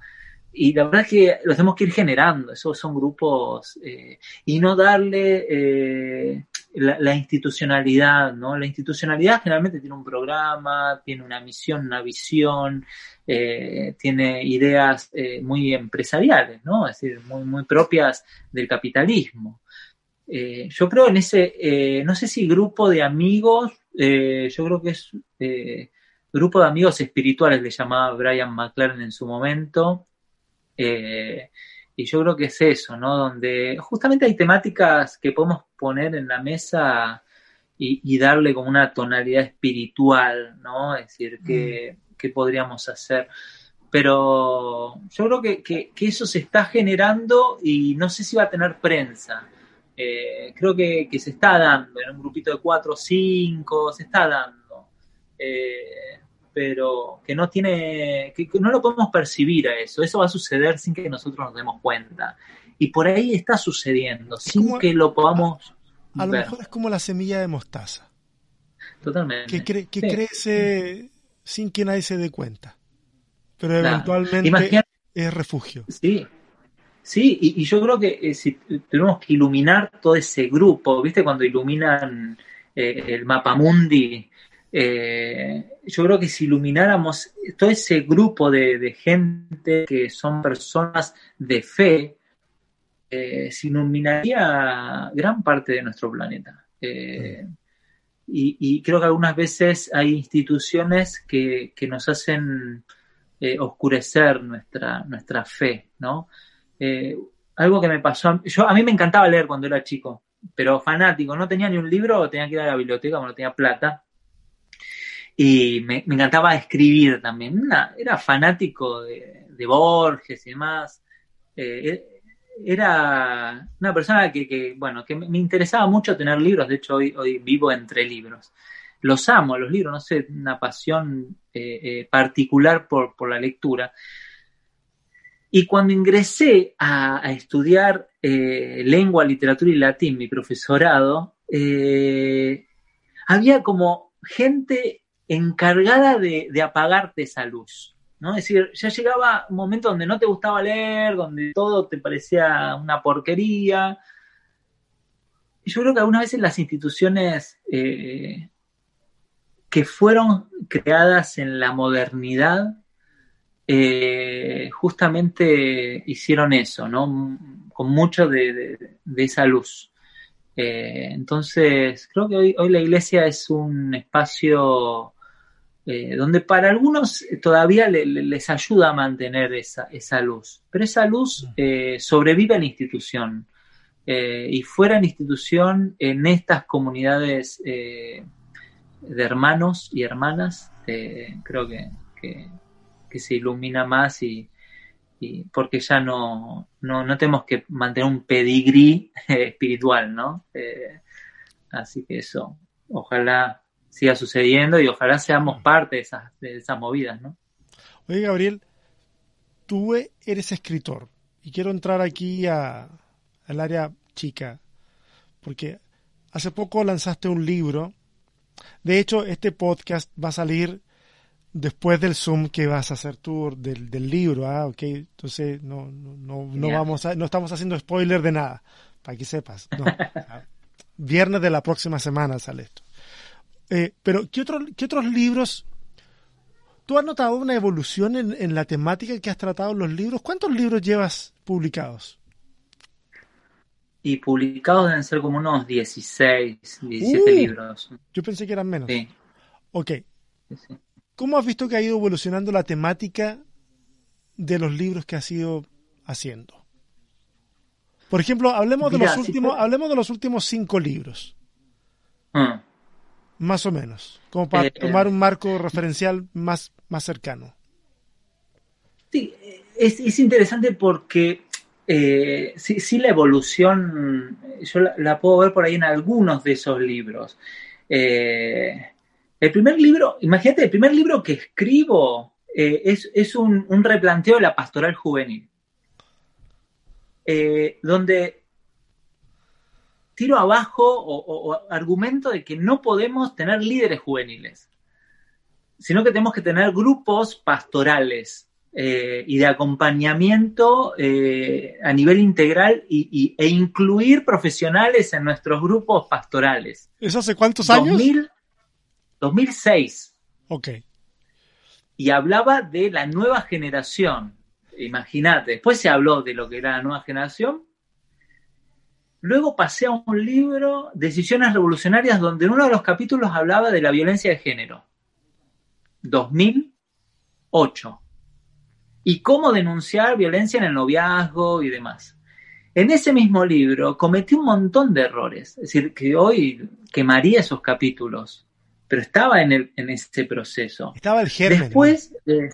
Y la verdad es que los tenemos que ir generando, esos son grupos, y no darle, eh, la, institucionalidad, ¿no? La institucionalidad generalmente tiene un programa, tiene una misión, una visión, eh, tiene ideas eh, muy empresariales, ¿no? Es decir, muy, muy propias del capitalismo. Eh, yo creo en ese, no sé si grupo de amigos, yo creo que es grupo de amigos espirituales, le llamaba Brian McLaren en su momento. Y yo creo que es eso, ¿no? Donde justamente hay temáticas que podemos poner en la mesa y, darle como una tonalidad espiritual, ¿no? Es decir, que, mm. podríamos hacer. Pero yo creo que, eso se está generando y no sé si va a tener prensa. Eh, creo que, se está dando en un grupito de cuatro o cinco, se está dando. Eh, pero que no tiene, que, no lo podemos percibir a eso. Eso va a suceder sin que nosotros nos demos cuenta. Y por ahí está sucediendo, sin que lo podamos. A, lo mejor es como la semilla de mostaza. Totalmente. Que, crece sin que nadie se dé cuenta. Pero eventualmente es refugio. Sí. Sí, y, yo creo que eh, si tenemos que iluminar todo ese grupo, ¿viste? Cuando iluminan eh, el mapa mundi, eh, yo creo que si ilumináramos todo ese grupo de, gente que son personas de fe, eh, se iluminaría gran parte de nuestro planeta. Eh, y, creo que algunas veces hay instituciones que, nos hacen oscurecer nuestra, nuestra fe, ¿no? algo que me pasó, yo, a mí me encantaba leer cuando era chico, pero fanático, no tenía ni un libro, tenía que ir a la biblioteca no tenía plata. Y me, encantaba escribir también. era fanático de, Borges y demás era una persona que, bueno, que me interesaba mucho tener libros, de hecho hoy, vivo entre libros. Los amo, los libros, no sé, una pasión eh, eh, particular por, la lectura. Y cuando ingresé a, estudiar eh, lengua, literatura y latín, mi profesorado, había como gente encargada de, apagarte esa luz. ¿no? Es decir, ya llegaba un momento donde no te gustaba leer, donde todo te parecía una porquería. Yo creo que algunas veces las instituciones eh, que fueron creadas en la modernidad eh, justamente hicieron eso, ¿no? Con mucho de, esa luz. Eh, entonces, creo que hoy la iglesia es un espacio eh, donde para algunos todavía les ayuda a mantener esa, esa luz, pero esa luz mm. eh, sobrevive en la institución eh, y fuera en la institución, en estas comunidades de hermanos y hermanas, creo que, que, se ilumina más y, porque ya no, no, no, tenemos que mantener un pedigrí espiritual, ¿no? así que eso, ojalá siga sucediendo y ojalá seamos parte de esas, de esas movidas, ¿no? Oye, Gabriel, tú eres escritor y quiero entrar aquí a, al área chica, porque hace poco lanzaste un libro. De hecho, este podcast va a salir después del Zoom que vas a hacer tú del, del libro, ¿ah? Ok, entonces no, no, no, vamos a, no estamos haciendo spoiler de nada, para que sepas. viernes de la próxima semana sale esto. Eh, pero, ¿qué, ¿qué otros libros? ¿Tú has notado una evolución en, la temática que has tratado en los libros? ¿Cuántos libros llevas publicados? Y publicados deben ser como unos 16, 17 uh, libros. Yo pensé que eran menos. Sí. Ok. ¿Cómo has visto que ha ido evolucionando la temática de los libros que has ido haciendo? Por ejemplo, hablemos de los últimos, hablemos de los últimos cinco libros. Ah. Más o menos, como para eh, tomar un marco referencial más, más cercano. Sí, es, interesante porque eh, sí, la evolución, yo la, puedo ver por ahí en algunos de esos libros. Eh, el primer libro, imagínate, el primer libro que escribo es, un, un, replanteo de la pastoral juvenil, donde tiro abajo o, argumento de que no podemos tener líderes juveniles, sino que tenemos que tener grupos pastorales eh, y de acompañamiento eh, a nivel integral y, y- e incluir profesionales en nuestros grupos pastorales. ¿Eso hace cuántos años? 2000 2006. Ok. y hablaba de la nueva generación. Imagínate, después se habló de lo que era la nueva generación. Luego pasé a un libro, Decisiones Revolucionarias, donde en uno de los capítulos hablaba de la violencia de género. 2008. Y cómo denunciar violencia en el noviazgo y demás. En ese mismo libro cometí un montón de errores. Es decir, que hoy quemaría esos capítulos. Pero estaba en, el, en ese proceso. Estaba el germen. Después eh,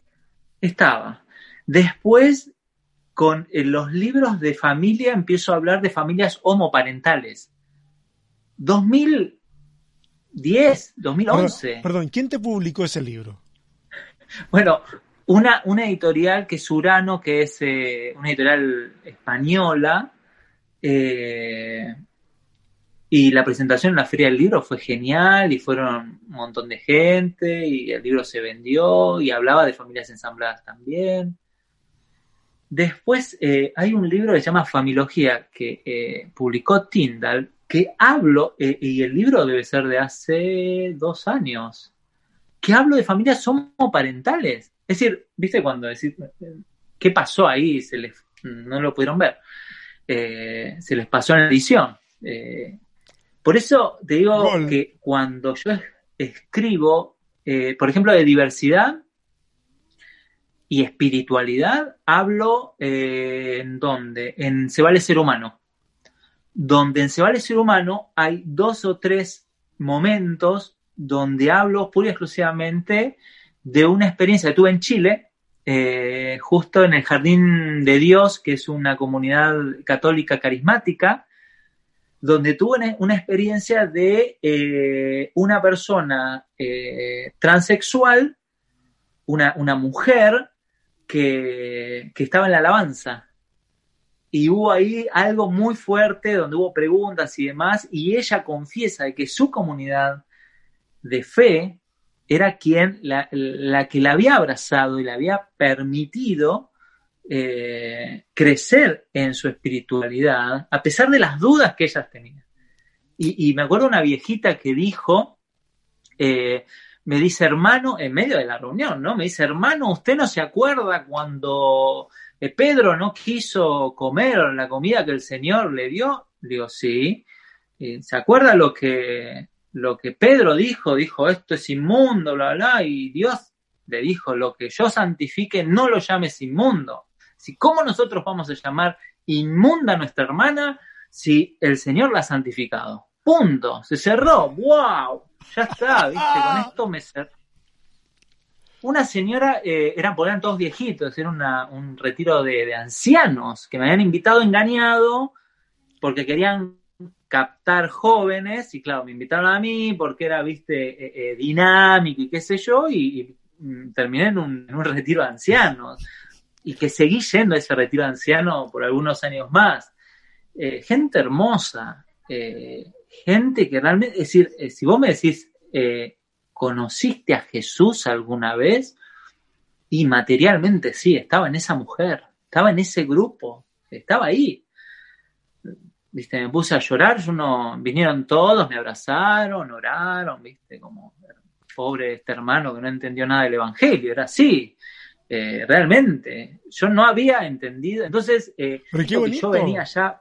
estaba. Después, con los libros de familia, empiezo a hablar de familias homoparentales. 2010, 2011. Perdón, perdón, ¿quién te publicó ese libro? Bueno, una, una editorial que es Urano, que es eh, una editorial española, eh, y la presentación en la Feria del Libro fue genial y fueron un montón de gente y el libro se vendió y hablaba de familias ensambladas también. Después eh, hay un libro que se llama Familogía que eh, publicó Tyndall que hablo, eh, y el libro debe ser de hace dos años, que hablo de familias homoparentales. Es decir, ¿viste cuando decir qué pasó ahí? Se les, no lo pudieron ver. Se les pasó en la edición. Por eso te digo Gol. que cuando yo es- escribo, por ejemplo, de diversidad y espiritualidad, hablo eh, en donde, en Se vale ser humano, donde en Se vale ser humano hay dos o tres momentos donde hablo pura y exclusivamente de una experiencia. Que tuve en Chile, eh, justo en el Jardín de Dios, que es una comunidad católica carismática, donde tuve una, experiencia de eh, una persona eh, transexual, una, una mujer que, estaba en la alabanza. Y hubo ahí algo muy fuerte donde hubo preguntas y demás, y ella confiesa de que su comunidad de fe era quien la, que la había abrazado y la había permitido eh, crecer en su espiritualidad, a pesar de las dudas que ellas tenían. Y, y me acuerdo una viejita que dijo, eh, me dice hermano, en medio de la reunión, ¿no? Me dice, hermano, ¿usted no se acuerda cuando eh, Pedro no quiso comer la comida que el Señor le dio? Digo, sí. ¿Se acuerda lo que, lo que Pedro dijo? Dijo, esto es inmundo, bla, bla, y Dios le dijo, lo que yo santifique, no lo llames inmundo. Si, ¿Cómo nosotros vamos a llamar inmunda a nuestra hermana si el Señor la ha santificado? Punto. Se cerró. ¡Wow! Ya está, ¿viste? Con esto me cerró. Una señora, eh, eran, porque eran todos viejitos, era una- un retiro de, de ancianos que me habían invitado engañado porque querían captar jóvenes y claro, me invitaron a mí porque era, viste, eh, eh, dinámico y qué sé yo y, mm, terminé en un, un retiro de ancianos y que seguí yendo a ese retiro de ancianos por algunos años más. Eh, gente hermosa, eh, gente que realmente, es decir, eh, si vos me decís, eh, ¿conociste a Jesús alguna vez? Y materialmente sí, estaba en esa mujer, estaba en ese grupo, estaba ahí. Viste, me puse a llorar, yo no, vinieron todos, me abrazaron, oraron, viste, como pobre este hermano que no entendió nada del evangelio, era así, eh, realmente, yo no había entendido, entonces, eh, qué yo venía ya,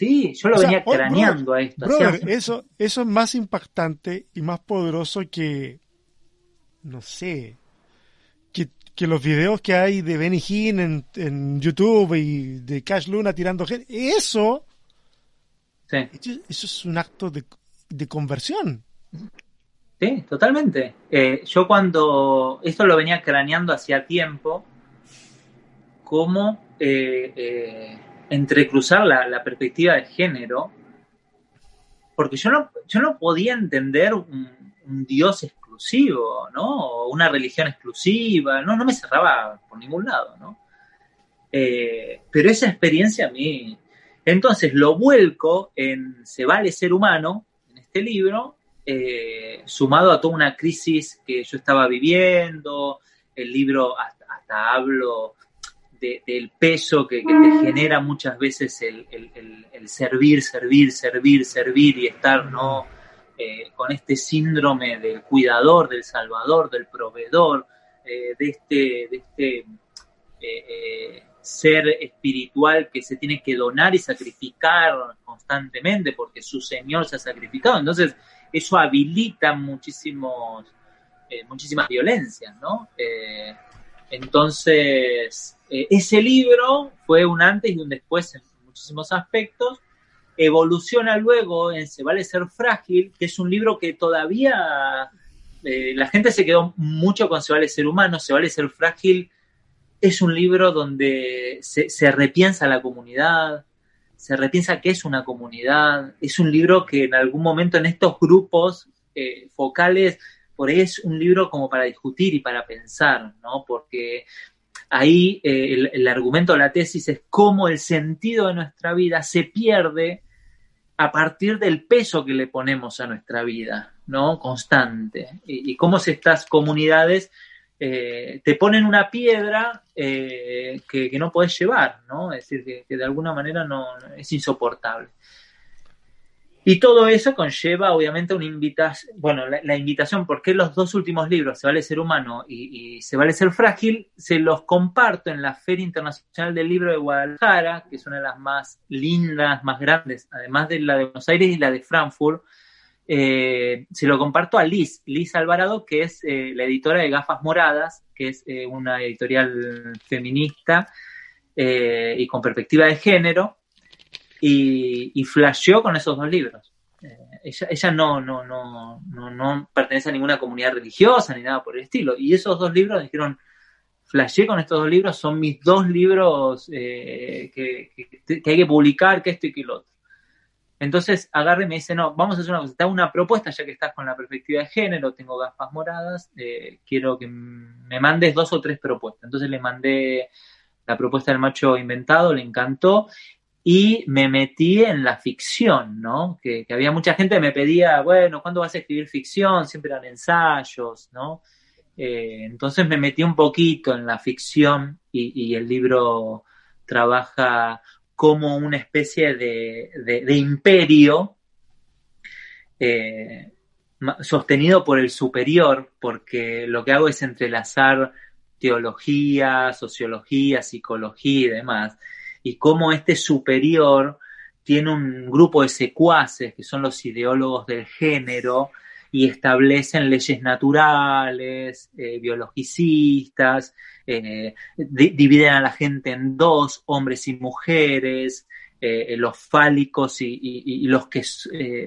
sí, yo lo O venía craneando a esto, Brother, eso, eso es más impactante y más poderoso que, no sé, que, que los videos que hay de Benny Hinn en, en YouTube y de Cash Luna tirando gente. Eso, sí. eso eso es un acto de, de conversión. Sí, totalmente. Eh, yo cuando esto lo venía craneando hacía tiempo, cómo eh, eh, entrecruzar la, la perspectiva de género, porque yo no, yo no podía entender un, Dios exclusivo, ¿no? Una religión exclusiva, no, no me cerraba por ningún lado, ¿no? Eh, pero esa experiencia a mí... Entonces lo vuelco en Se vale ser humano, en este libro, eh, sumado a toda una crisis que yo estaba viviendo, el libro hasta hablo del peso que, te genera muchas veces el, servir, servir, servir, servir y estar ¿no? Eh, con este síndrome del cuidador, del salvador, del proveedor, eh, de este, de este eh, ser espiritual que se tiene que donar y sacrificar constantemente porque su Señor se ha sacrificado. Entonces, eso habilita muchísimos, muchísimas violencias, ¿no? entonces, eh, ese libro fue un antes y un después en muchísimos aspectos. Evoluciona luego en Se vale ser frágil, que es un libro que todavía eh, la gente se quedó mucho con Se vale ser humano. Se vale ser frágil es un libro donde se, repiensa la comunidad, se repiensa qué es una comunidad. Es un libro que en algún momento en estos grupos eh, focales, por ahí es un libro como para discutir y para pensar, ¿no? Porque ahí eh, el, argumento de la tesis es cómo el sentido de nuestra vida se pierde a partir del peso que le ponemos a nuestra vida, ¿no? Constante. Y, cómo estas comunidades eh, te ponen una piedra eh, que, no puedes llevar, ¿no? Es decir, que, de alguna manera no, es insoportable. Y todo eso conlleva, obviamente, una invitación, bueno, la, invitación, porque los dos últimos libros, Se vale ser humano y, Se vale ser frágil, se los comparto en la Feria Internacional del Libro de Guadalajara, que es una de las más lindas, más grandes, además de la de Buenos Aires y la de Frankfurt. Eh, se lo comparto a Liz, Liz Alvarado, que es eh, la editora de Gafas Moradas, que es eh, una editorial feminista y con perspectiva de género y, y flasheó con esos dos libros. Eh, ella, no, no, no, no, no pertenece a ninguna comunidad religiosa ni nada por el estilo. Y esos dos libros dijeron, flasheé con estos dos libros, son mis dos libros eh, que, que, hay que publicar, que esto y que lo otro. Entonces agarre y me dice, no, vamos a hacer una cosa, te hago una propuesta ya que estás con la perspectiva de género, tengo gafas moradas, eh, quiero que me mandes dos o tres propuestas. Entonces le mandé la propuesta del macho inventado, le encantó, y me metí en la ficción, ¿no? Que, había mucha gente que me pedía, bueno, ¿cuándo vas a escribir ficción? Siempre eran ensayos, ¿no? Eh, entonces me metí un poquito en la ficción y, el libro trabaja como una especie de, imperio eh, sostenido por el superior, porque lo que hago es entrelazar teología, sociología, psicología y demás y cómo este superior tiene un grupo de secuaces que son los ideólogos del género y establecen leyes naturales, eh, biologicistas, eh, dividen a la gente en dos, hombres y mujeres, eh, los fálicos y, los que,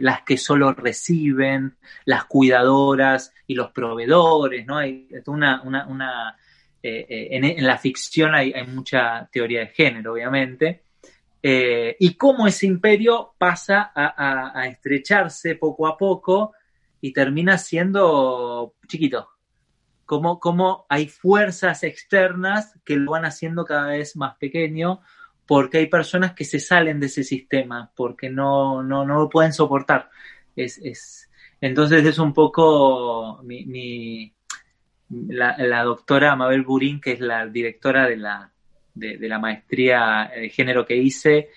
las que solo reciben, las cuidadoras y los proveedores, ¿no? Hay una, una, una eh, eh, en, la ficción hay, mucha teoría de género, obviamente, eh, y cómo ese imperio pasa a, estrecharse poco a poco y termina siendo chiquito. Cómo, cómo hay fuerzas externas que lo van haciendo cada vez más pequeño porque hay personas que se salen de ese sistema, porque no, no, no lo pueden soportar. Es, es, entonces es un poco mi, la, doctora Mabel Burín, que es la directora de la, de, la maestría de género que hice,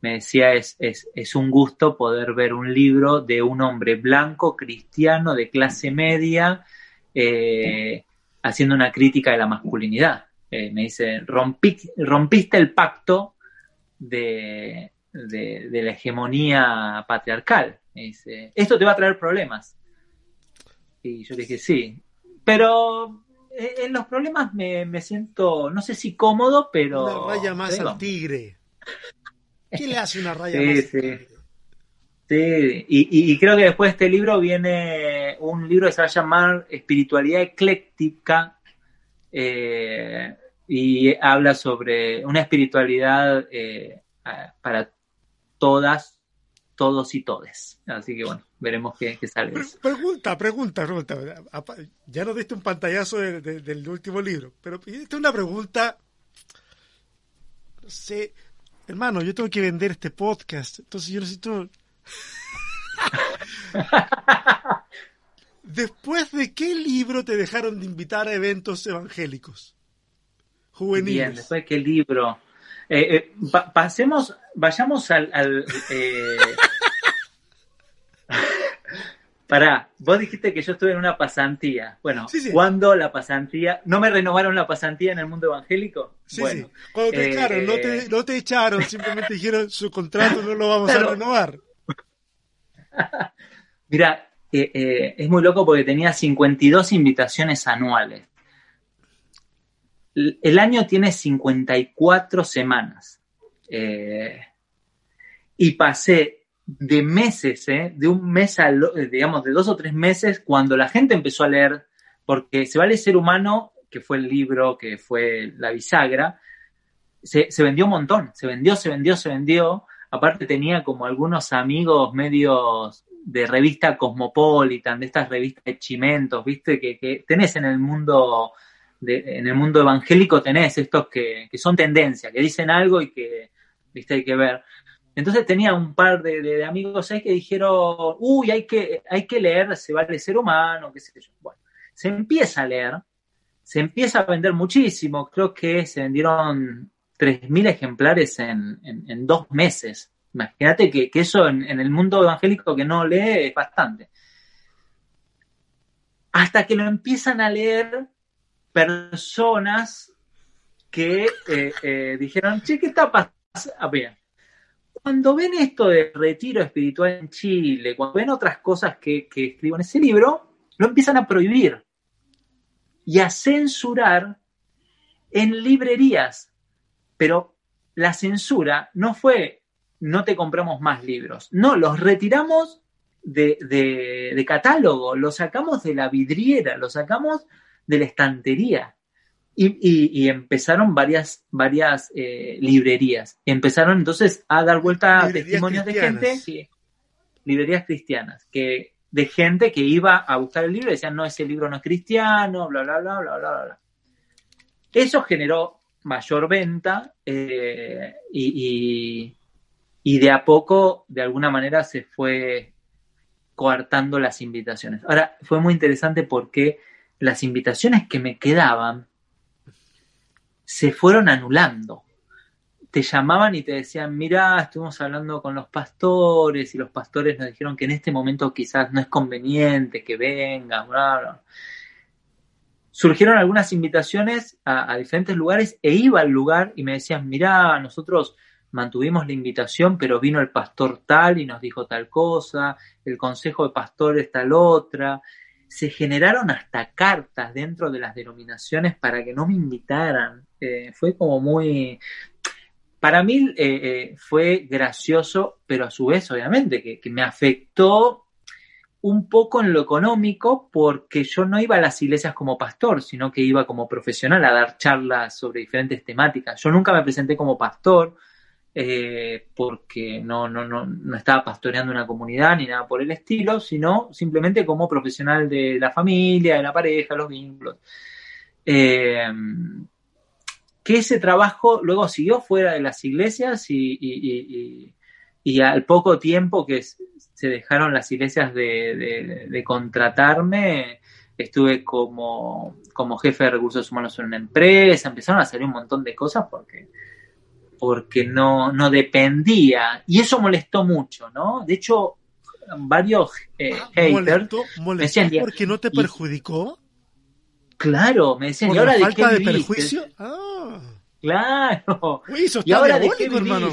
me decía, es, es, un gusto poder ver un libro de un hombre blanco, cristiano, de clase media, eh, haciendo una crítica de la masculinidad. Eh, me dice, rompiste el pacto de, de, la hegemonía patriarcal. Me dice, esto te va a traer problemas. Y yo le dije, sí, pero eh, en los problemas me, siento, no sé si cómodo, pero... Una raya más al tigre. ¿Qué le hace una raya más sí. tigre? Sí, y, creo que después de este libro viene un libro que se va a llamar Espiritualidad Ecléctica eh, y habla sobre una espiritualidad eh, para todas, todos y todes. Así que bueno, veremos qué, sale. Pregunta, pregunta, pregunta. Ya nos diste un pantallazo del último libro, pero esta es una pregunta. No sé, hermano, yo tengo que vender este podcast, entonces yo necesito. ¿Después de qué libro te dejaron de invitar a eventos evangélicos? Juveniles. Bien, después de qué libro. Eh, eh, pasemos, vayamos al... al eh... Pará, vos dijiste que yo estuve en una pasantía. Bueno, ¿cuándo la pasantía? ¿No me renovaron la pasantía en el mundo evangélico? Sí, sí. Cuando te echaron, no te, no te echaron, simplemente dijeron su contrato no lo vamos a renovar. Mira, eh, eh, es muy loco porque tenía 52 invitaciones anuales. El año tiene 54 semanas. Eh, y pasé de meses, de un mes a, digamos, de dos o tres meses, cuando la gente empezó a leer, porque se vale ser humano, que fue el libro, que fue la bisagra, se, se vendió un montón, se vendió, se vendió, se vendió. Aparte tenía como algunos amigos medios de revista Cosmopolitan, de estas revistas de chimentos, viste, que, tenés en el mundo en el mundo evangélico tenés estos que, son tendencia, que dicen algo y que viste hay que ver. Entonces tenía un par de, amigos ahí que dijeron, uy, hay que, hay que leer, se vale ser humano, qué sé yo. Bueno, se empieza a leer, se empieza a vender muchísimo, creo que se vendieron 3.000 ejemplares en, en dos meses. Imagínate que, eso en, el mundo evangélico que no lee es bastante. Hasta que lo empiezan a leer personas que eh, eh, dijeron, che, ¿qué está pasando? Ah, cuando ven esto de retiro espiritual en Chile, cuando ven otras cosas que, que escribo en ese libro, lo empiezan a prohibir y a censurar en librerías. Pero la censura no fue no te compramos más libros. No, los retiramos de, catálogo, los sacamos de la vidriera, los sacamos de la estantería. Y, empezaron varias, varias eh, librerías. empezaron entonces a dar vuelta a testimonios de gente, librerías cristianas, que, de gente que iba a buscar el libro y decían, no, ese libro no es cristiano, bla, bla, bla, bla, bla, bla. Eso generó mayor venta eh, y, y de a poco, de alguna manera, se fue coartando las invitaciones. Ahora, fue muy interesante porque las invitaciones que me quedaban se fueron anulando. Te llamaban y te decían, mira, estuvimos hablando con los pastores y los pastores nos dijeron que en este momento quizás no es conveniente que vengan, Surgieron algunas invitaciones a, a diferentes lugares e iba al lugar y me decían, mira, nosotros mantuvimos la invitación, pero vino el pastor tal y nos dijo tal cosa, el consejo de pastores tal otra. Se generaron hasta cartas dentro de las denominaciones para que no me invitaran. Eh, fue como muy... Para mí eh, eh, fue gracioso, pero a su vez, obviamente, que, que me afectó un poco en lo económico porque yo no iba a las iglesias como pastor, sino que iba como profesional a dar charlas sobre diferentes temáticas. Yo nunca me presenté como pastor, eh, porque no, no, no, no, estaba pastoreando una comunidad ni nada por el estilo, sino simplemente como profesional de la familia, de la pareja, los vínculos. Eh, que ese trabajo luego siguió fuera de las iglesias y, al poco tiempo que se dejaron las iglesias de, contratarme, estuve como, como jefe de recursos humanos en una empresa, empezaron a salir un montón de cosas porque porque no, no dependía. Y eso molestó mucho, ¿no? De hecho, varios eh, ah, haters. ¿Molestó, porque no te perjudicó? Claro, me decían, ¿y ahora de qué de perjuicio? Ah. Claro. Uy, ¿Y ahora de qué vivís? Hermano.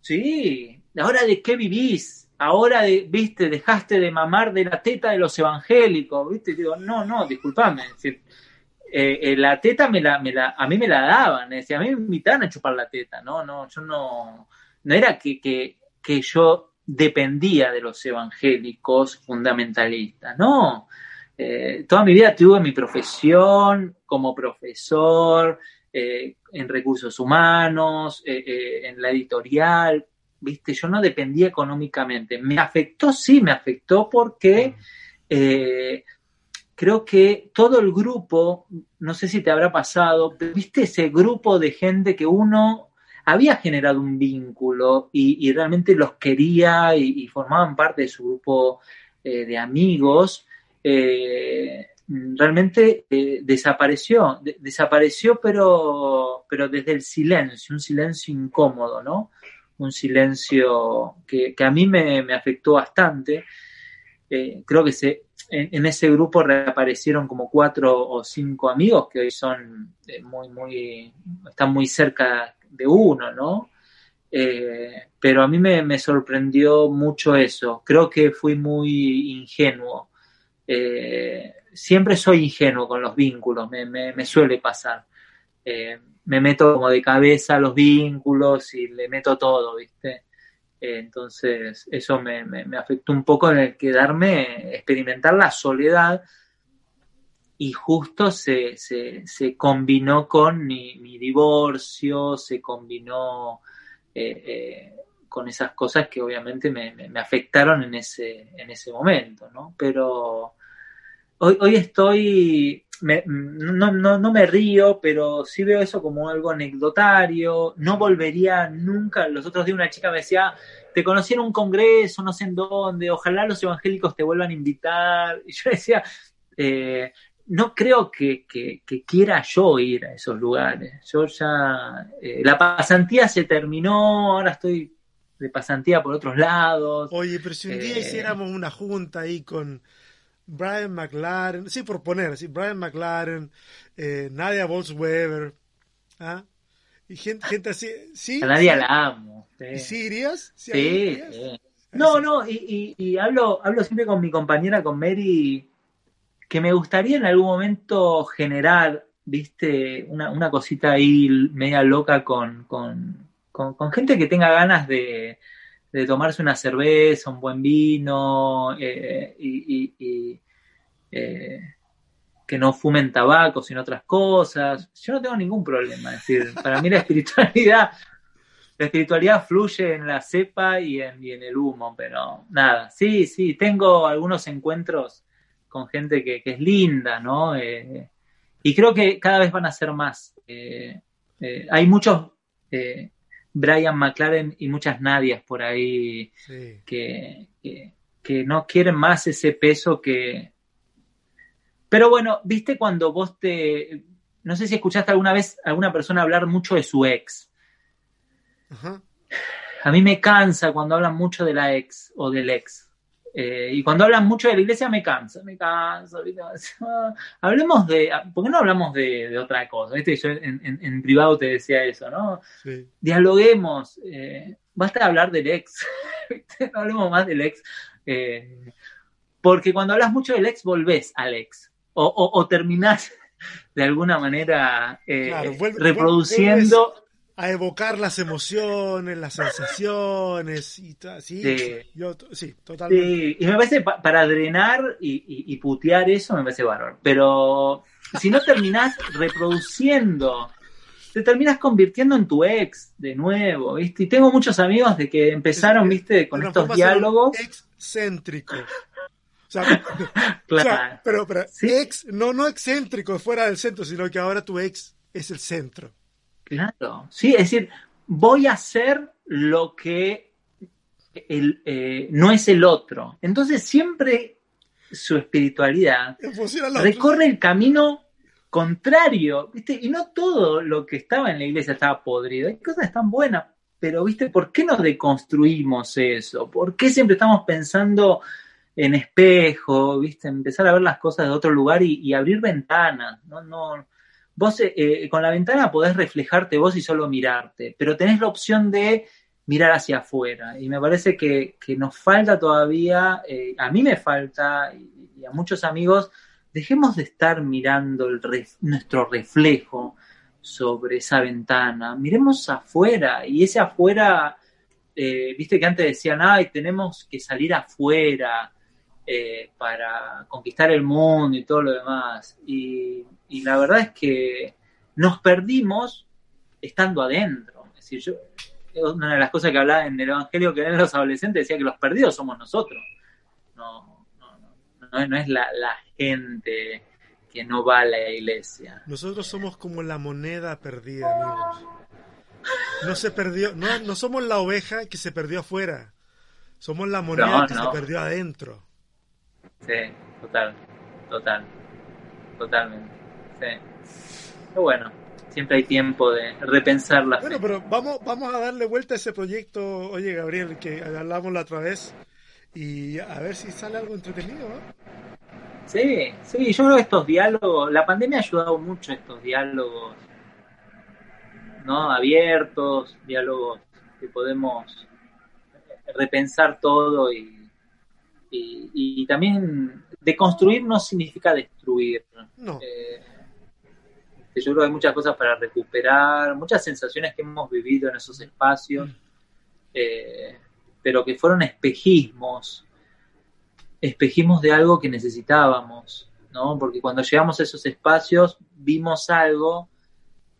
Sí, ¿ahora de qué vivís? Ahora, de, viste, dejaste de mamar de la teta de los evangélicos, viste, digo, no, no, disculpame, eh, eh, la teta me la, me la, a mí me la daban, decía, a mí me invitaban a chupar la teta, no, no, yo no, no era que, que, que yo dependía de los evangélicos fundamentalistas, no. Eh, toda mi vida tuve mi profesión como profesor, en recursos humanos, en la editorial, viste, yo no dependía económicamente. Me afectó, sí, me afectó porque creo que todo el grupo, no sé si te habrá pasado, viste ese grupo de gente que uno había generado un vínculo y, realmente los quería y, formaban parte de su grupo eh, de amigos. eh, realmente eh, desapareció, de, desapareció pero, pero desde el silencio, un silencio incómodo, ¿no? Un silencio que, que a mí me, me afectó bastante. Creo que se, en, ese grupo reaparecieron como cuatro o cinco amigos que hoy son eh, muy, muy, están muy cerca de uno, ¿no? Eh, pero a mí me, sorprendió mucho eso. Creo que fui muy ingenuo. Eh, siempre soy ingenuo con los vínculos, me, me, me suele pasar. Eh, me meto como de cabeza los vínculos y le meto todo, ¿viste? Entonces, eso me, me, afectó un poco en el quedarme, experimentar la soledad y justo se, se, se combinó con mi, mi, divorcio, se combinó eh, eh, con esas cosas que obviamente me, me, afectaron en ese, en ese momento, ¿no? Pero hoy, hoy estoy, me, no, no, no, me río, pero sí veo eso como algo anecdotario. No volvería nunca. Los otros días una chica me decía, te conocí en un congreso, no sé en dónde, ojalá los evangélicos te vuelvan a invitar. Y yo decía, eh, no creo que, que, que, quiera yo ir a esos lugares. Yo ya, eh, la pasantía se terminó, ahora estoy de pasantía por otros lados. Oye, pero si un día eh, hiciéramos una junta ahí con Brian McLaren, sí, por poner, sí, Brian McLaren, eh, Nadia Bolsweber, ¿ah? Y gente, gente así, ¿sí? A Nadia la amo. Sí. ¿Y sí irías? ¿Sí, sí, irías? sí. No, no, y, y, y, hablo, hablo siempre con mi compañera, con Mary, que me gustaría en algún momento generar, viste, una, una cosita ahí media loca con, con, con, con gente que tenga ganas de, de tomarse una cerveza, un buen vino eh, y, eh, que no fumen tabaco, sino otras cosas. Yo no tengo ningún problema. Decir, para mí la espiritualidad, la espiritualidad fluye en la cepa y en, el humo, pero nada, sí, sí, tengo algunos encuentros con gente que, es linda, ¿no? Eh, y creo que cada vez van a ser más. Hay muchos Brian McLaren y muchas Nadias por ahí sí. que, que, que, no quieren más ese peso que... Pero bueno, viste cuando vos te... No sé si escuchaste alguna vez a alguna persona hablar mucho de su ex. -huh. A mí me cansa cuando hablan mucho de la ex o del ex. Eh, y cuando hablan mucho de la iglesia me cansa, me cansa. Hablemos de, ¿por qué no hablamos de, de otra cosa? ¿Viste? Yo en, en, en, privado te decía eso, ¿no? Sí. Dialoguemos, eh, basta de hablar del ex, no hablemos más del ex, eh, porque cuando hablas mucho del ex volvés al ex, o, o, o terminás de alguna manera eh, claro, vuelve, reproduciendo... Vuelves a evocar las emociones, las sensaciones y ¿sí? Sí. Yo, sí, totalmente. Sí, y me parece pa para drenar y, y, y, putear eso me parece bárbaro. Pero si no terminás reproduciendo, te terminas convirtiendo en tu ex de nuevo, ¿viste? Y tengo muchos amigos de que empezaron, ¿viste? Con estos diálogos. Excéntrico. O sea, claro. o sea, pero, pero ex, no, no excéntrico fuera del centro, sino que ahora tu ex es el centro. Claro, sí, es decir, voy a hacer lo que el, eh, no es el otro. Entonces siempre su espiritualidad recorre el camino contrario, ¿viste? Y no todo lo que estaba en la iglesia estaba podrido. Hay cosas tan buenas, pero, ¿viste? ¿Por qué nos deconstruimos eso? ¿Por qué siempre estamos pensando en espejo, ¿viste? Empezar a ver las cosas de otro lugar y, y abrir ventanas, ¿no? no vos eh, con la ventana podés reflejarte vos y solo mirarte, pero tenés la opción de mirar hacia afuera. Y me parece que, que nos falta todavía, eh, a mí me falta, y, a muchos amigos, dejemos de estar mirando el nuestro reflejo sobre esa ventana, miremos afuera, y ese afuera, eh, viste que antes decían, ay, tenemos que salir afuera, eh, para conquistar el mundo y todo lo demás. Y, y, la verdad es que nos perdimos estando adentro. Es decir, yo, una de las cosas que hablaba en el Evangelio que eran los adolescentes decía que los perdidos somos nosotros. No, no, no, no, no es la, la gente que no va a la iglesia. Nosotros somos como la moneda perdida, amigos. No se perdió, no, no somos la oveja que se perdió afuera. Somos la moneda no, que no. se perdió adentro. Sí, total. total, totalmente. Sí. Pero bueno, siempre hay tiempo de repensar la Bueno, pero vamos, vamos a darle vuelta a ese proyecto, oye Gabriel, que hablamos la otra vez, y a ver si sale algo entretenido, ¿no? Sí, sí, yo creo que estos diálogos, la pandemia ha ayudado mucho a estos diálogos, ¿no? Abiertos, diálogos que podemos repensar todo y, y, también deconstruir no significa destruir. No. Eh, yo creo que hay muchas cosas para recuperar, muchas sensaciones que hemos vivido en esos espacios, eh, pero que fueron espejismos espejimos de algo que necesitábamos, ¿no? Porque cuando llegamos a esos espacios vimos algo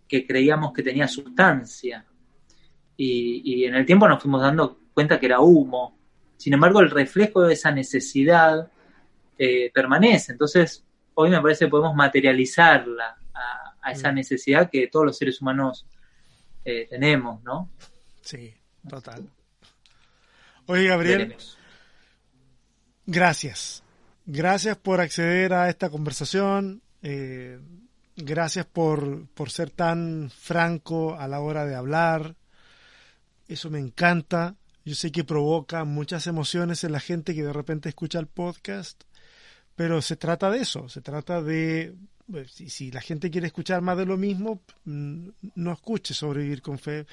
que creíamos que tenía sustancia. Y, en el tiempo nos fuimos dando cuenta que era humo. Sin embargo, el reflejo de esa necesidad eh, permanece. Entonces, hoy me parece que podemos materializarla a, esa mm. necesidad que todos los seres humanos eh, tenemos, ¿no? Sí, total. Oye, Gabriel, Gracias. Gracias por acceder a esta conversación. Eh, gracias por, por ser tan franco a la hora de hablar. Eso me encanta. Yo sé que provoca muchas emociones en la gente que de repente escucha el podcast, pero se trata de eso, se trata de, pues, si, la gente quiere escuchar más de lo mismo, mm, no escuche sobrevivir con fe.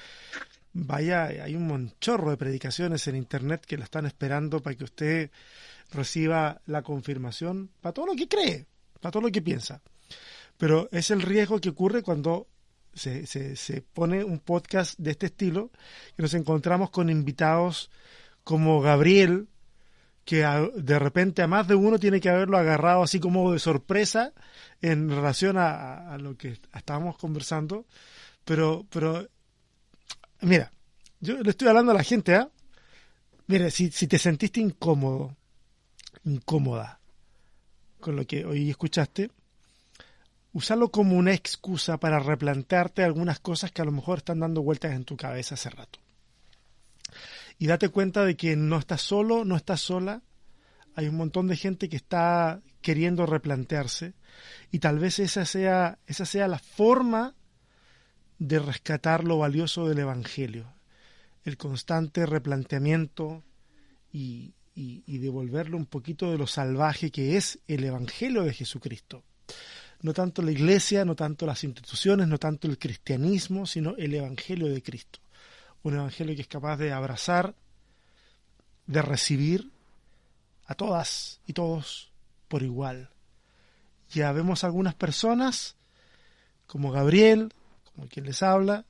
Vaya, hay un monchorro de predicaciones en internet que la están esperando para que usted reciba la confirmación para todo lo que cree, para todo lo que piensa. Pero es el riesgo que ocurre cuando se, se, pone un podcast de este estilo, que nos encontramos con invitados como Gabriel, que de repente a más de uno tiene que haberlo agarrado así como de sorpresa en relación a, lo que estábamos conversando. Pero, pero, mira, yo le estoy hablando a la gente, ¿ah? Mira, si, si te sentiste incómodo, incómoda con lo que hoy escuchaste, usalo como una excusa para replantearte algunas cosas que a lo mejor están dando vueltas en tu cabeza hace rato. Y date cuenta de que no estás solo, no estás sola. Hay un montón de gente que está queriendo replantearse y tal vez esa sea, esa sea la forma de rescatar lo valioso del Evangelio. El constante replanteamiento y, y, devolverle un poquito de lo salvaje que es el Evangelio de Jesucristo. No tanto la iglesia, no tanto las instituciones, no tanto el cristianismo, sino el Evangelio de Cristo. Un Evangelio que es capaz de abrazar, de recibir a todas y todos por igual. Ya vemos algunas personas, como Gabriel, como quien les habla,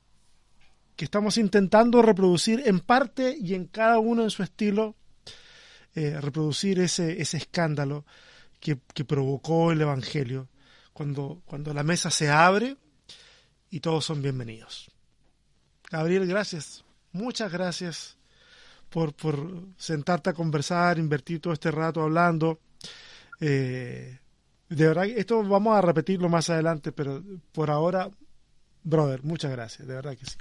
que estamos intentando reproducir en parte y en cada uno en su estilo eh, reproducir ese, ese escándalo que, provocó el Evangelio, cuando, cuando la mesa se abre y todos son bienvenidos. Gabriel, gracias, muchas gracias por, por sentarte a conversar, invertir todo este rato hablando. Eh, de verdad, esto vamos a repetirlo más adelante, pero por ahora, brother, muchas gracias, de verdad que sí.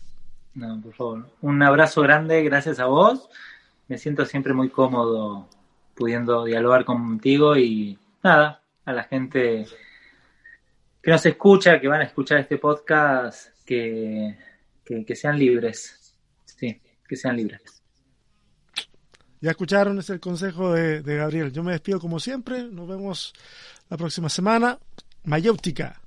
No, por favor. Un abrazo grande, gracias a vos me siento siempre muy cómodo pudiendo dialogar contigo y nada, a la gente que nos escucha, que van a escuchar este podcast, que, que, sean libres. Sí, que sean libres. Ya escucharon, es el consejo de, de Gabriel. Yo me despido como siempre, nos vemos la próxima semana. Mayéutica.